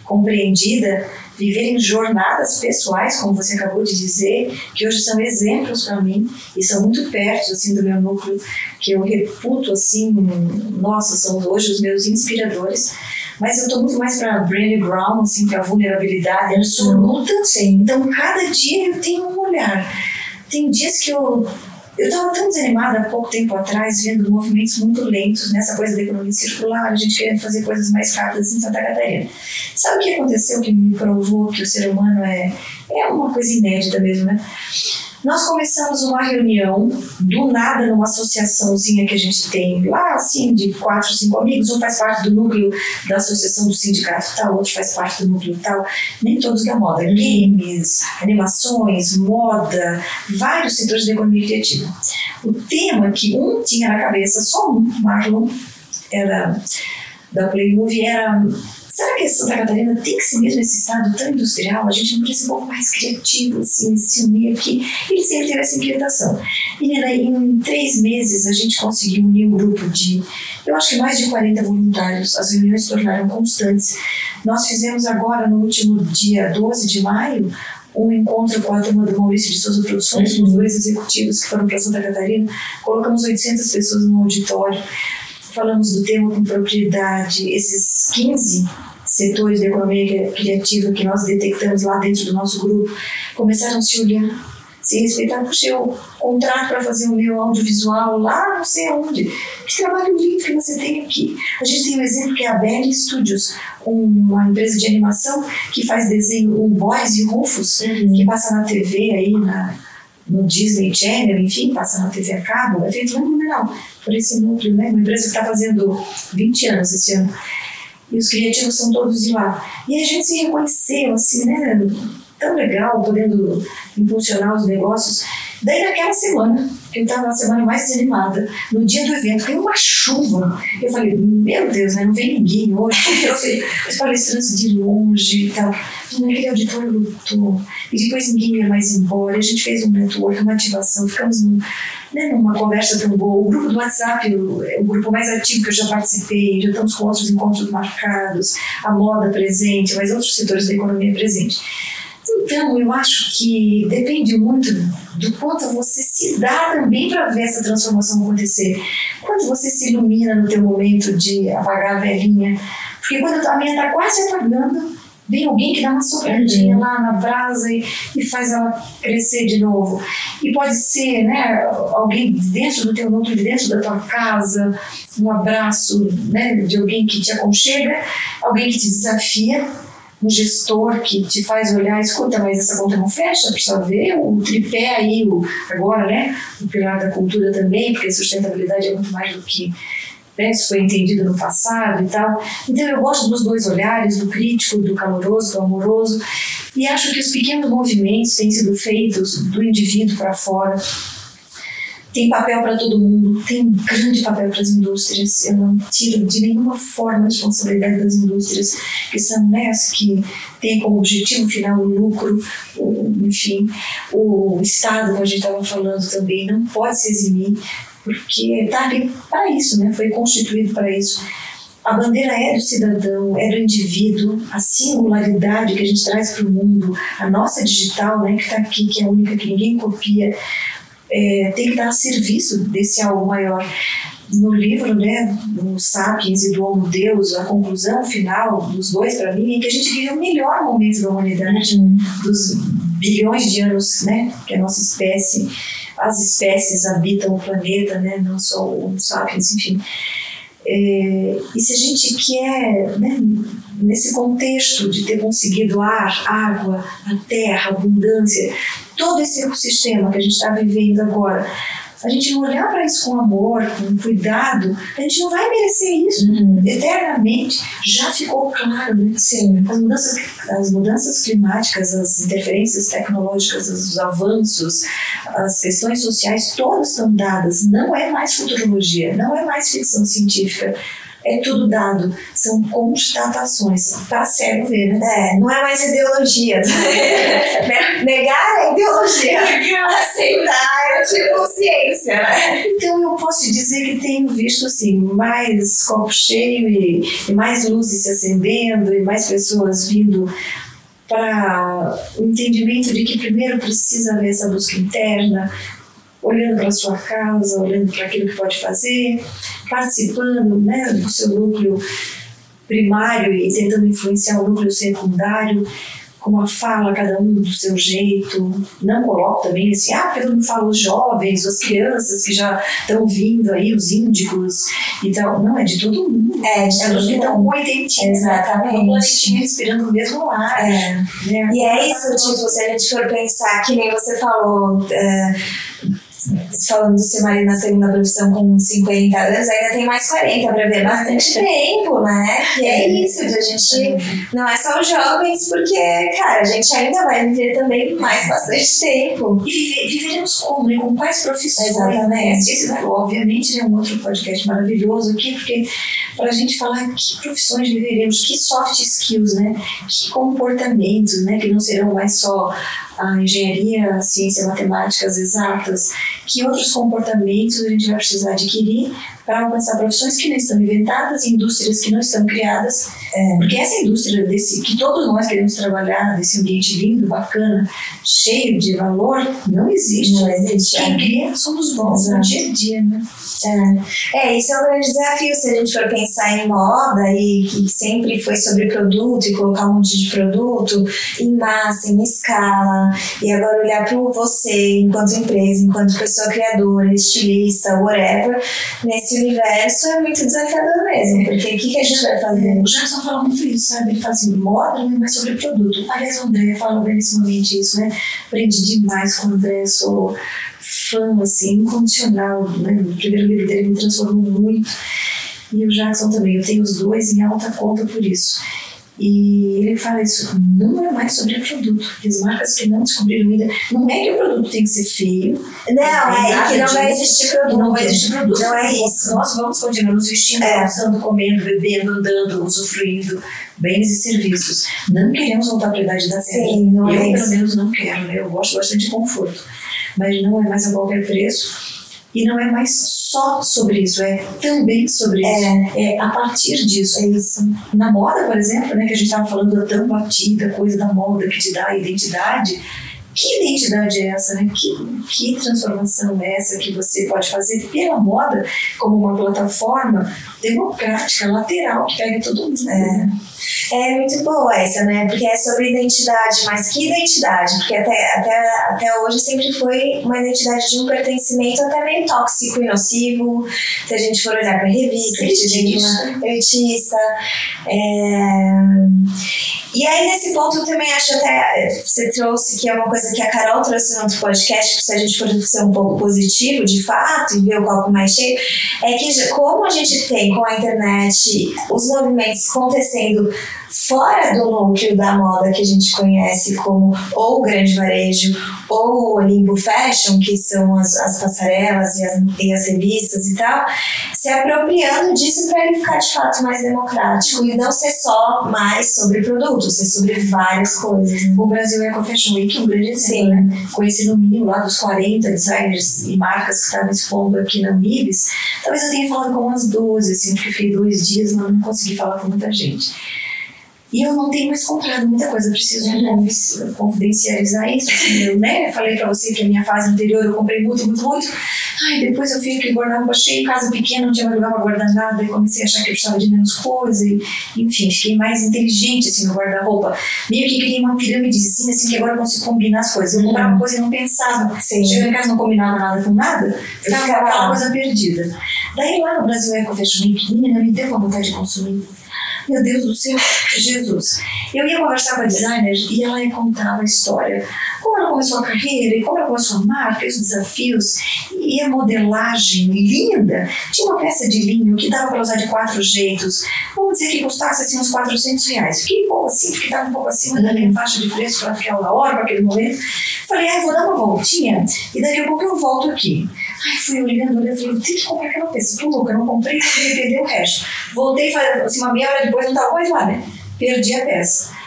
compreendida viverem jornadas pessoais, como você acabou de dizer, que hoje são exemplos para mim e são muito perto assim do meu núcleo, que eu reputo assim, nossa, são hoje os meus inspiradores. Mas eu estou muito mais para Brené Brown, assim, para vulnerabilidade absoluta. Sim. Então, cada dia eu tenho um olhar. Tem dias que eu eu estava tão desanimada há pouco tempo atrás, vendo movimentos muito lentos nessa coisa da economia circular, a gente querendo fazer coisas mais rápidas em Santa Catarina. Sabe o que aconteceu que me provou que o ser humano é, é uma coisa inédita mesmo, né? Nós começamos uma reunião, do nada, numa associaçãozinha que a gente tem lá, assim, de quatro, cinco amigos. Um faz parte do núcleo da associação do sindicato tal, outro faz parte do núcleo tal. Nem todos da moda. Games, animações, moda, vários setores da economia criativa. O tema que um tinha na cabeça, só um, Marlon, era da Playmovie, era Será que Santa Catarina tem que ser mesmo esse estado tão industrial? A gente não podia ser um pouco mais criativo, assim, se unir aqui. Ele sempre teve essa inquietação. Menina, em três meses a gente conseguiu unir um grupo de, eu acho que mais de 40 voluntários. As reuniões se tornaram constantes. Nós fizemos agora, no último dia 12 de maio, um encontro com a turma do Maurício de Souza Produções, com os dois executivos que foram para Santa Catarina. Colocamos 800 pessoas no auditório falamos do tema com propriedade, esses 15 setores da economia criativa que nós detectamos lá dentro do nosso grupo começaram a se olhar, se respeitar. Puxa, eu contrato para fazer o meu audiovisual lá não sei aonde. Que trabalho lindo que você tem aqui. A gente tem um exemplo que é a Belly Studios, uma empresa de animação que faz desenho, o Boys e Rufus, uhum. que passa na TV aí, na, no Disney Channel, enfim, passa na TV a cabo, é feito fenomenal por esse núcleo, né? Uma empresa que está fazendo 20 anos esse ano e os criativos são todos de lá. E a gente se reconheceu, assim, né? Tão legal, podendo impulsionar os negócios. Daí, naquela semana, eu estava na semana mais desanimada, no dia do evento, caiu uma chuva. Eu falei, meu Deus, né? não vem ninguém hoje. Eu sei, os palestrantes de longe e tal. Naquele auditório lutou. E depois ninguém ia mais embora. A gente fez um network, uma ativação, ficamos num, né, numa conversa tão boa. O grupo do WhatsApp, o, o, grupo mais ativo que eu já participei, já estamos com outros encontros marcados, a moda presente, mas outros setores da economia presente. Então, eu acho que depende muito do quanto você se dá também para ver essa transformação acontecer. Quando você se ilumina no teu momento de apagar a velhinha, porque quando a minha está quase apagando, vem alguém que dá uma sopradinha uhum. lá na brasa e, e, faz ela crescer de novo. E pode ser né, alguém dentro do teu núcleo, dentro da tua casa, um abraço né, de alguém que te aconchega, alguém que te desafia, um gestor que te faz olhar, escuta, mas essa conta não fecha, precisa ver o tripé aí, o, agora, né, o pilar da cultura também, porque sustentabilidade é muito mais do que né, isso foi entendido no passado e tal. Então eu gosto dos dois olhares, do crítico, do caloroso, do amoroso, e acho que os pequenos movimentos têm sido feitos do indivíduo para fora. Tem papel para todo mundo, tem um grande papel para as indústrias. Eu não tiro de nenhuma forma a responsabilidade das indústrias, que são né, as que têm como objetivo final o lucro, o, enfim. O Estado, como a gente estava falando também, não pode se eximir porque está ali para isso, né? foi constituído para isso. a bandeira é do cidadão, é do indivíduo, a singularidade que a gente traz para o mundo, a nossa digital, né, que está aqui, que é única que ninguém copia, é, tem que estar a serviço desse algo maior. No livro, né, do Sapiens e do Homo Deus, a conclusão final dos dois, para mim, é que a gente vive o melhor momento da humanidade, dos bilhões de anos né, que a nossa espécie, as espécies habitam o planeta, né, não só o Homo Sapiens, enfim. É, e se a gente quer, né, nesse contexto de ter conseguido ar, água, a terra, abundância, todo esse ecossistema que a gente está vivendo agora, a gente não olhar para isso com amor, com cuidado, a gente não vai merecer isso uhum. eternamente. Já ficou claro, né? Sim. As mudanças, as mudanças climáticas, as interferências tecnológicas, os avanços, as questões sociais, todas estão dadas. Não é mais futurologia, não é mais ficção científica é tudo dado, são constatações para cego ver, né? É, não é mais ideologia. [laughs] Né? Negar é ideologia, aceitar é tipo ciência, né? Então eu posso dizer que tenho visto assim, mais copo cheio e, e mais luzes se acendendo e mais pessoas vindo para o entendimento de que primeiro precisa haver essa busca interna, olhando para a sua casa, olhando para aquilo que pode fazer, participando né, do seu núcleo primário e tentando influenciar o núcleo secundário com a fala, cada um do seu jeito. Não coloco também assim, ah, porque todo mundo fala os jovens, as crianças que já estão vindo aí, os índicos e tal. Não, é de todo mundo. É, de Elas todo estão com oitentinha. Exatamente. Um planetinha respirando o mesmo ar. É. Né? E é isso, tipo, se a gente for pensar, que nem você falou. É, falando do seu marido na segunda profissão com 50 anos, ainda tem mais 40 para ver bastante tempo, né? E é isso, de a gente não é só os jovens, porque, cara, a gente ainda vai viver também mais bastante tempo. E viver, viveremos como, né? Com quais profissões? Exatamente. Isso, obviamente, é um outro podcast maravilhoso aqui, porque para a gente falar que profissões viveremos, que soft skills, né? Que comportamentos, né? Que não serão mais só a engenharia, a ciência, matemáticas exatas, que outros comportamentos a gente vai precisar adquirir para alcançar profissões que não estão inventadas, indústrias que não estão criadas, é, porque essa indústria desse que todos nós queremos trabalhar, desse ambiente lindo, bacana, cheio de valor, não existe. Não existe. Quem cria somos nós, no dia a dia, né? É. é, isso é um grande desafio se a gente for pensar em moda e que sempre foi sobre produto e colocar um monte de produto em massa, em escala, e agora olhar para você enquanto empresa, enquanto pessoa criadora, estilista, whatever, nesse universo é muito desafiador mesmo, porque o que, que a gente vai fazer? O Jackson fala muito isso, sabe? Ele fala assim, moda, mas sobre produto. Aliás, o André fala belíssimamente isso, né? Aprendi demais com o André, sou fã, assim, incondicional, né? O primeiro livro dele me transformou muito. E o Jackson também, eu tenho os dois em alta conta por isso. E ele fala isso, não é mais sobre o produto. As marcas que não descobriram ainda, não é que o produto tem que ser feio. Não, é que não vai existir produto. Não vai existir produto. Não é isso. Nós vamos continuar nos vestindo, É. almoçando, comendo, bebendo, andando, usufruindo bens e serviços. Não queremos voltar para a idade da terra. Sim, não eu, é pelo menos, não quero. né? Eu gosto bastante de conforto. Mas não é mais a qualquer preço. E não é mais só sobre isso, é também sobre isso. É a partir disso. É isso. Na moda, por exemplo, né, que a gente estava falando da tão batida coisa da moda que te dá a identidade. Que identidade é essa, né? Que, que transformação é essa que você pode fazer pela moda como uma plataforma democrática, lateral, que pega todo mundo? É. É muito boa essa, né? Porque é sobre identidade, mas que identidade? Porque até, até, até hoje sempre foi uma identidade de um pertencimento até meio tóxico e nocivo. Se a gente for olhar para revista, Elitista. elitista. É... E aí, nesse ponto, eu também acho até. Você trouxe que é uma coisa que a Carol trouxe no outro podcast, que se a gente for ser um pouco positivo, de fato, e ver o copo mais cheio, é que como a gente tem com a internet os movimentos acontecendo fora do núcleo da moda que a gente conhece como ou o grande varejo ou o Limbo Fashion, que são as, as passarelas e as, e as revistas e tal, se apropriando disso para ele ficar de fato mais democrático e não ser só mais sobre produtos, ser sobre várias coisas. O Brasil Eco Fashion Week é um grande exemplo, né? Conheci no mínimo lá dos 40 designers e marcas que estavam expondo aqui na MIBS. Talvez eu tenha falado com umas 12, assim, porque fiquei dois dias, mas não consegui falar com muita gente. E eu não tenho mais comprado muita coisa, preciso uhum. confidencializar isso. Assim, eu né, falei pra você que a minha fase anterior eu comprei muito, muito, muito. Ai, depois eu fiquei guardando cheio, casa pequena, não tinha mais lugar pra guardar nada, e comecei a achar que eu precisava de menos coisa. E, enfim, fiquei mais inteligente assim, no guarda-roupa. Meio que criei uma pirâmidezinha assim, que agora eu consigo combinar as coisas. Eu comprava uma coisa e não pensava. Sim. Chegava em casa não combinava nada com nada, ficava aquela coisa perdida. Daí lá no Brasil Eco Fashion Week, menina, me deu uma vontade de consumir meu Deus do céu, Jesus. Eu ia conversar com a designer e ela ia contar a história. Como ela começou a carreira e como ela começou a marca, os desafios e a modelagem linda. Tinha uma peça de linho que dava para usar de quatro jeitos. Vamos dizer que custasse assim uns 400 reais. Fiquei um pouco assim, porque estava um pouco acima da minha faixa de preço para aquela hora, para aquele momento. Falei, ah, vou dar uma voltinha e daqui a pouco eu volto aqui. Ai, fui olhando, olhando, falei, eu tenho que comprar aquela peça. Tô louca, não comprei, eu queria perder o resto. Voltei, assim, uma meia hora depois não estava mais lá, né? Perdi a peça.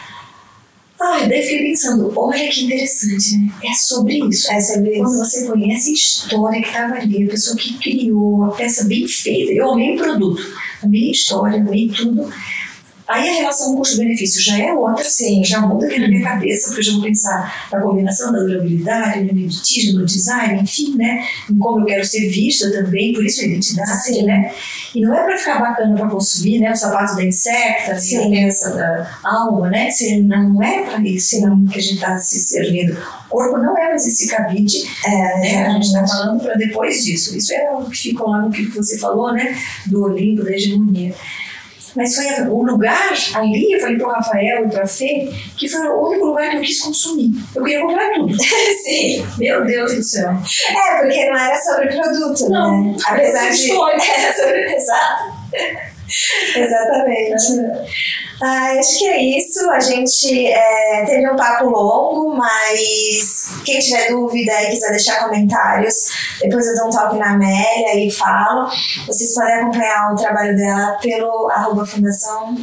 Ai, daí fiquei pensando, olha que interessante, né? É sobre isso. É sobre isso. Quando você conhece a história que estava ali, a pessoa que criou, a peça bem feita. Eu amei o produto, amei a história, amei tudo. Aí a relação custo-benefício já é outra, sim, já muda aqui na minha cabeça, porque eu já vou pensar na combinação da durabilidade, no litismo, no design, enfim, né? Em como eu quero ser vista também, por isso a identidade, sim. né? E não é para ficar bacana para consumir, né? O sapato da insecta, sim. a peça da alma, né? Sim, não é para isso não, que a gente está se servindo. O corpo não é mais esse cabide, é, né? A gente está falando para depois disso. Isso é o que ficou lá no que você falou, né? Do Olimpo, da hegemonia. Mas foi o lugar ali, eu falei para o Rafael e para a Fê, que foi o único lugar que eu quis consumir. Eu queria comprar tudo. [laughs] Sim. Meu Deus do céu. É, porque não era sobre produto, não, né? Apesar de. [laughs] Era sobre. Exato. [laughs] Exatamente. Ah, acho que é isso. A gente é, teve um papo longo, mas quem tiver dúvida e quiser deixar comentários, depois eu dou um toque na Amélia e falo. Vocês podem acompanhar o trabalho dela pelo arroba fundação,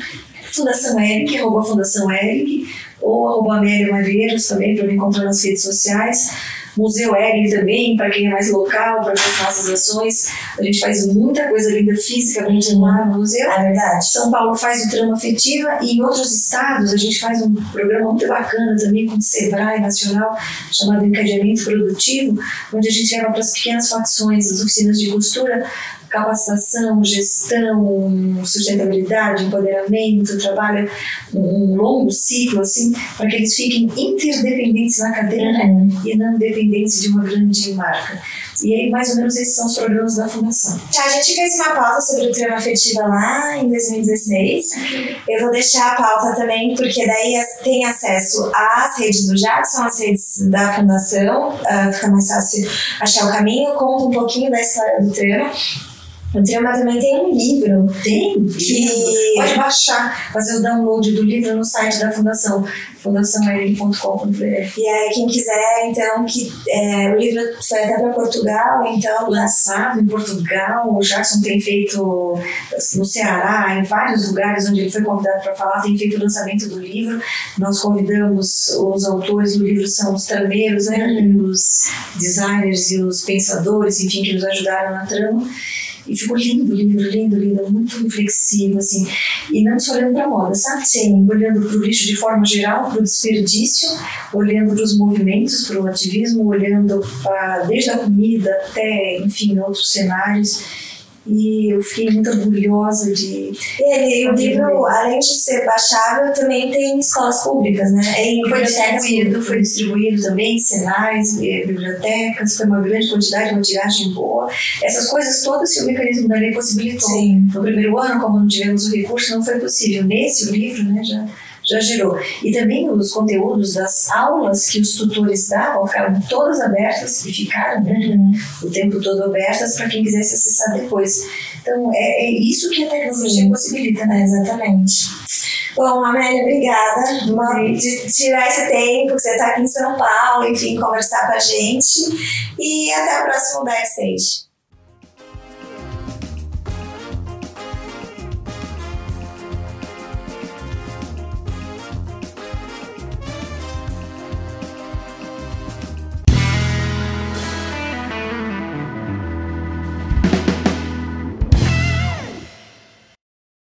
fundação Eric, arroba fundação Eric, ou arroba Amélia Madeiros também, para me encontrar nas redes sociais. Museu Egli também, para quem é mais local, para as nossas ações. A gente faz muita coisa linda fisicamente lá no museu. É verdade. São Paulo faz o trama afetiva e em outros estados a gente faz um programa muito bacana também com o Sebrae Nacional, chamado Encadeamento Produtivo, onde a gente leva para as pequenas facções, as oficinas de costura, capacitação, gestão, sustentabilidade, empoderamento, trabalha um longo ciclo assim para que eles fiquem interdependentes na cadeia né? e não dependentes de uma grande marca. E aí, mais ou menos, esses são os programas da Fundação. A gente fez uma pauta sobre o trama afetiva lá em 2016. Eu vou deixar a pauta também, porque daí tem acesso às redes do Jackson, às redes da Fundação, uh, fica mais fácil achar o caminho, conta um pouquinho da história do trama. O Trama também tem um livro. Tem? Que... Pode baixar, fazer o download do livro no site da Fundação, fundaçãoairene.com.br. E aí, quem quiser, então, que é, o livro foi até para Portugal, então. Lançado em Portugal, o Jackson tem feito no Ceará, em vários lugares onde ele foi convidado para falar, tem feito o lançamento do livro. Nós convidamos os autores do livro, são os trameiros, né, uhum. os designers e os pensadores, enfim, que nos ajudaram na trama. E ficou lindo, lindo, lindo, lindo, muito reflexivo, assim. E não só olhando para a moda, sabe? Sim, olhando para o lixo de forma geral, para o desperdício, olhando para os movimentos, para o ativismo, olhando para desde a comida até, enfim, outros cenários e eu fiquei muito orgulhosa de. E o livro, além de ser baixável, também tem escolas públicas, né? É foi distribuído, foi distribuído também em senais, bibliotecas, foi uma grande quantidade, uma tiragem boa. Essas coisas todas que o mecanismo da lei possibilitou. Sim. No primeiro ano, como não tivemos o recurso, não foi possível. Nesse livro, né, já já gerou. E também os conteúdos das aulas que os tutores davam ficaram todas abertas e ficaram né, uhum. o tempo todo abertas para quem quisesse acessar depois. Então, é, é isso que a tecnologia Sim. possibilita, né? Exatamente. Bom, Amélia, obrigada de tirar esse tempo que você está aqui em São Paulo, enfim, conversar com a gente. E até o próximo backstage.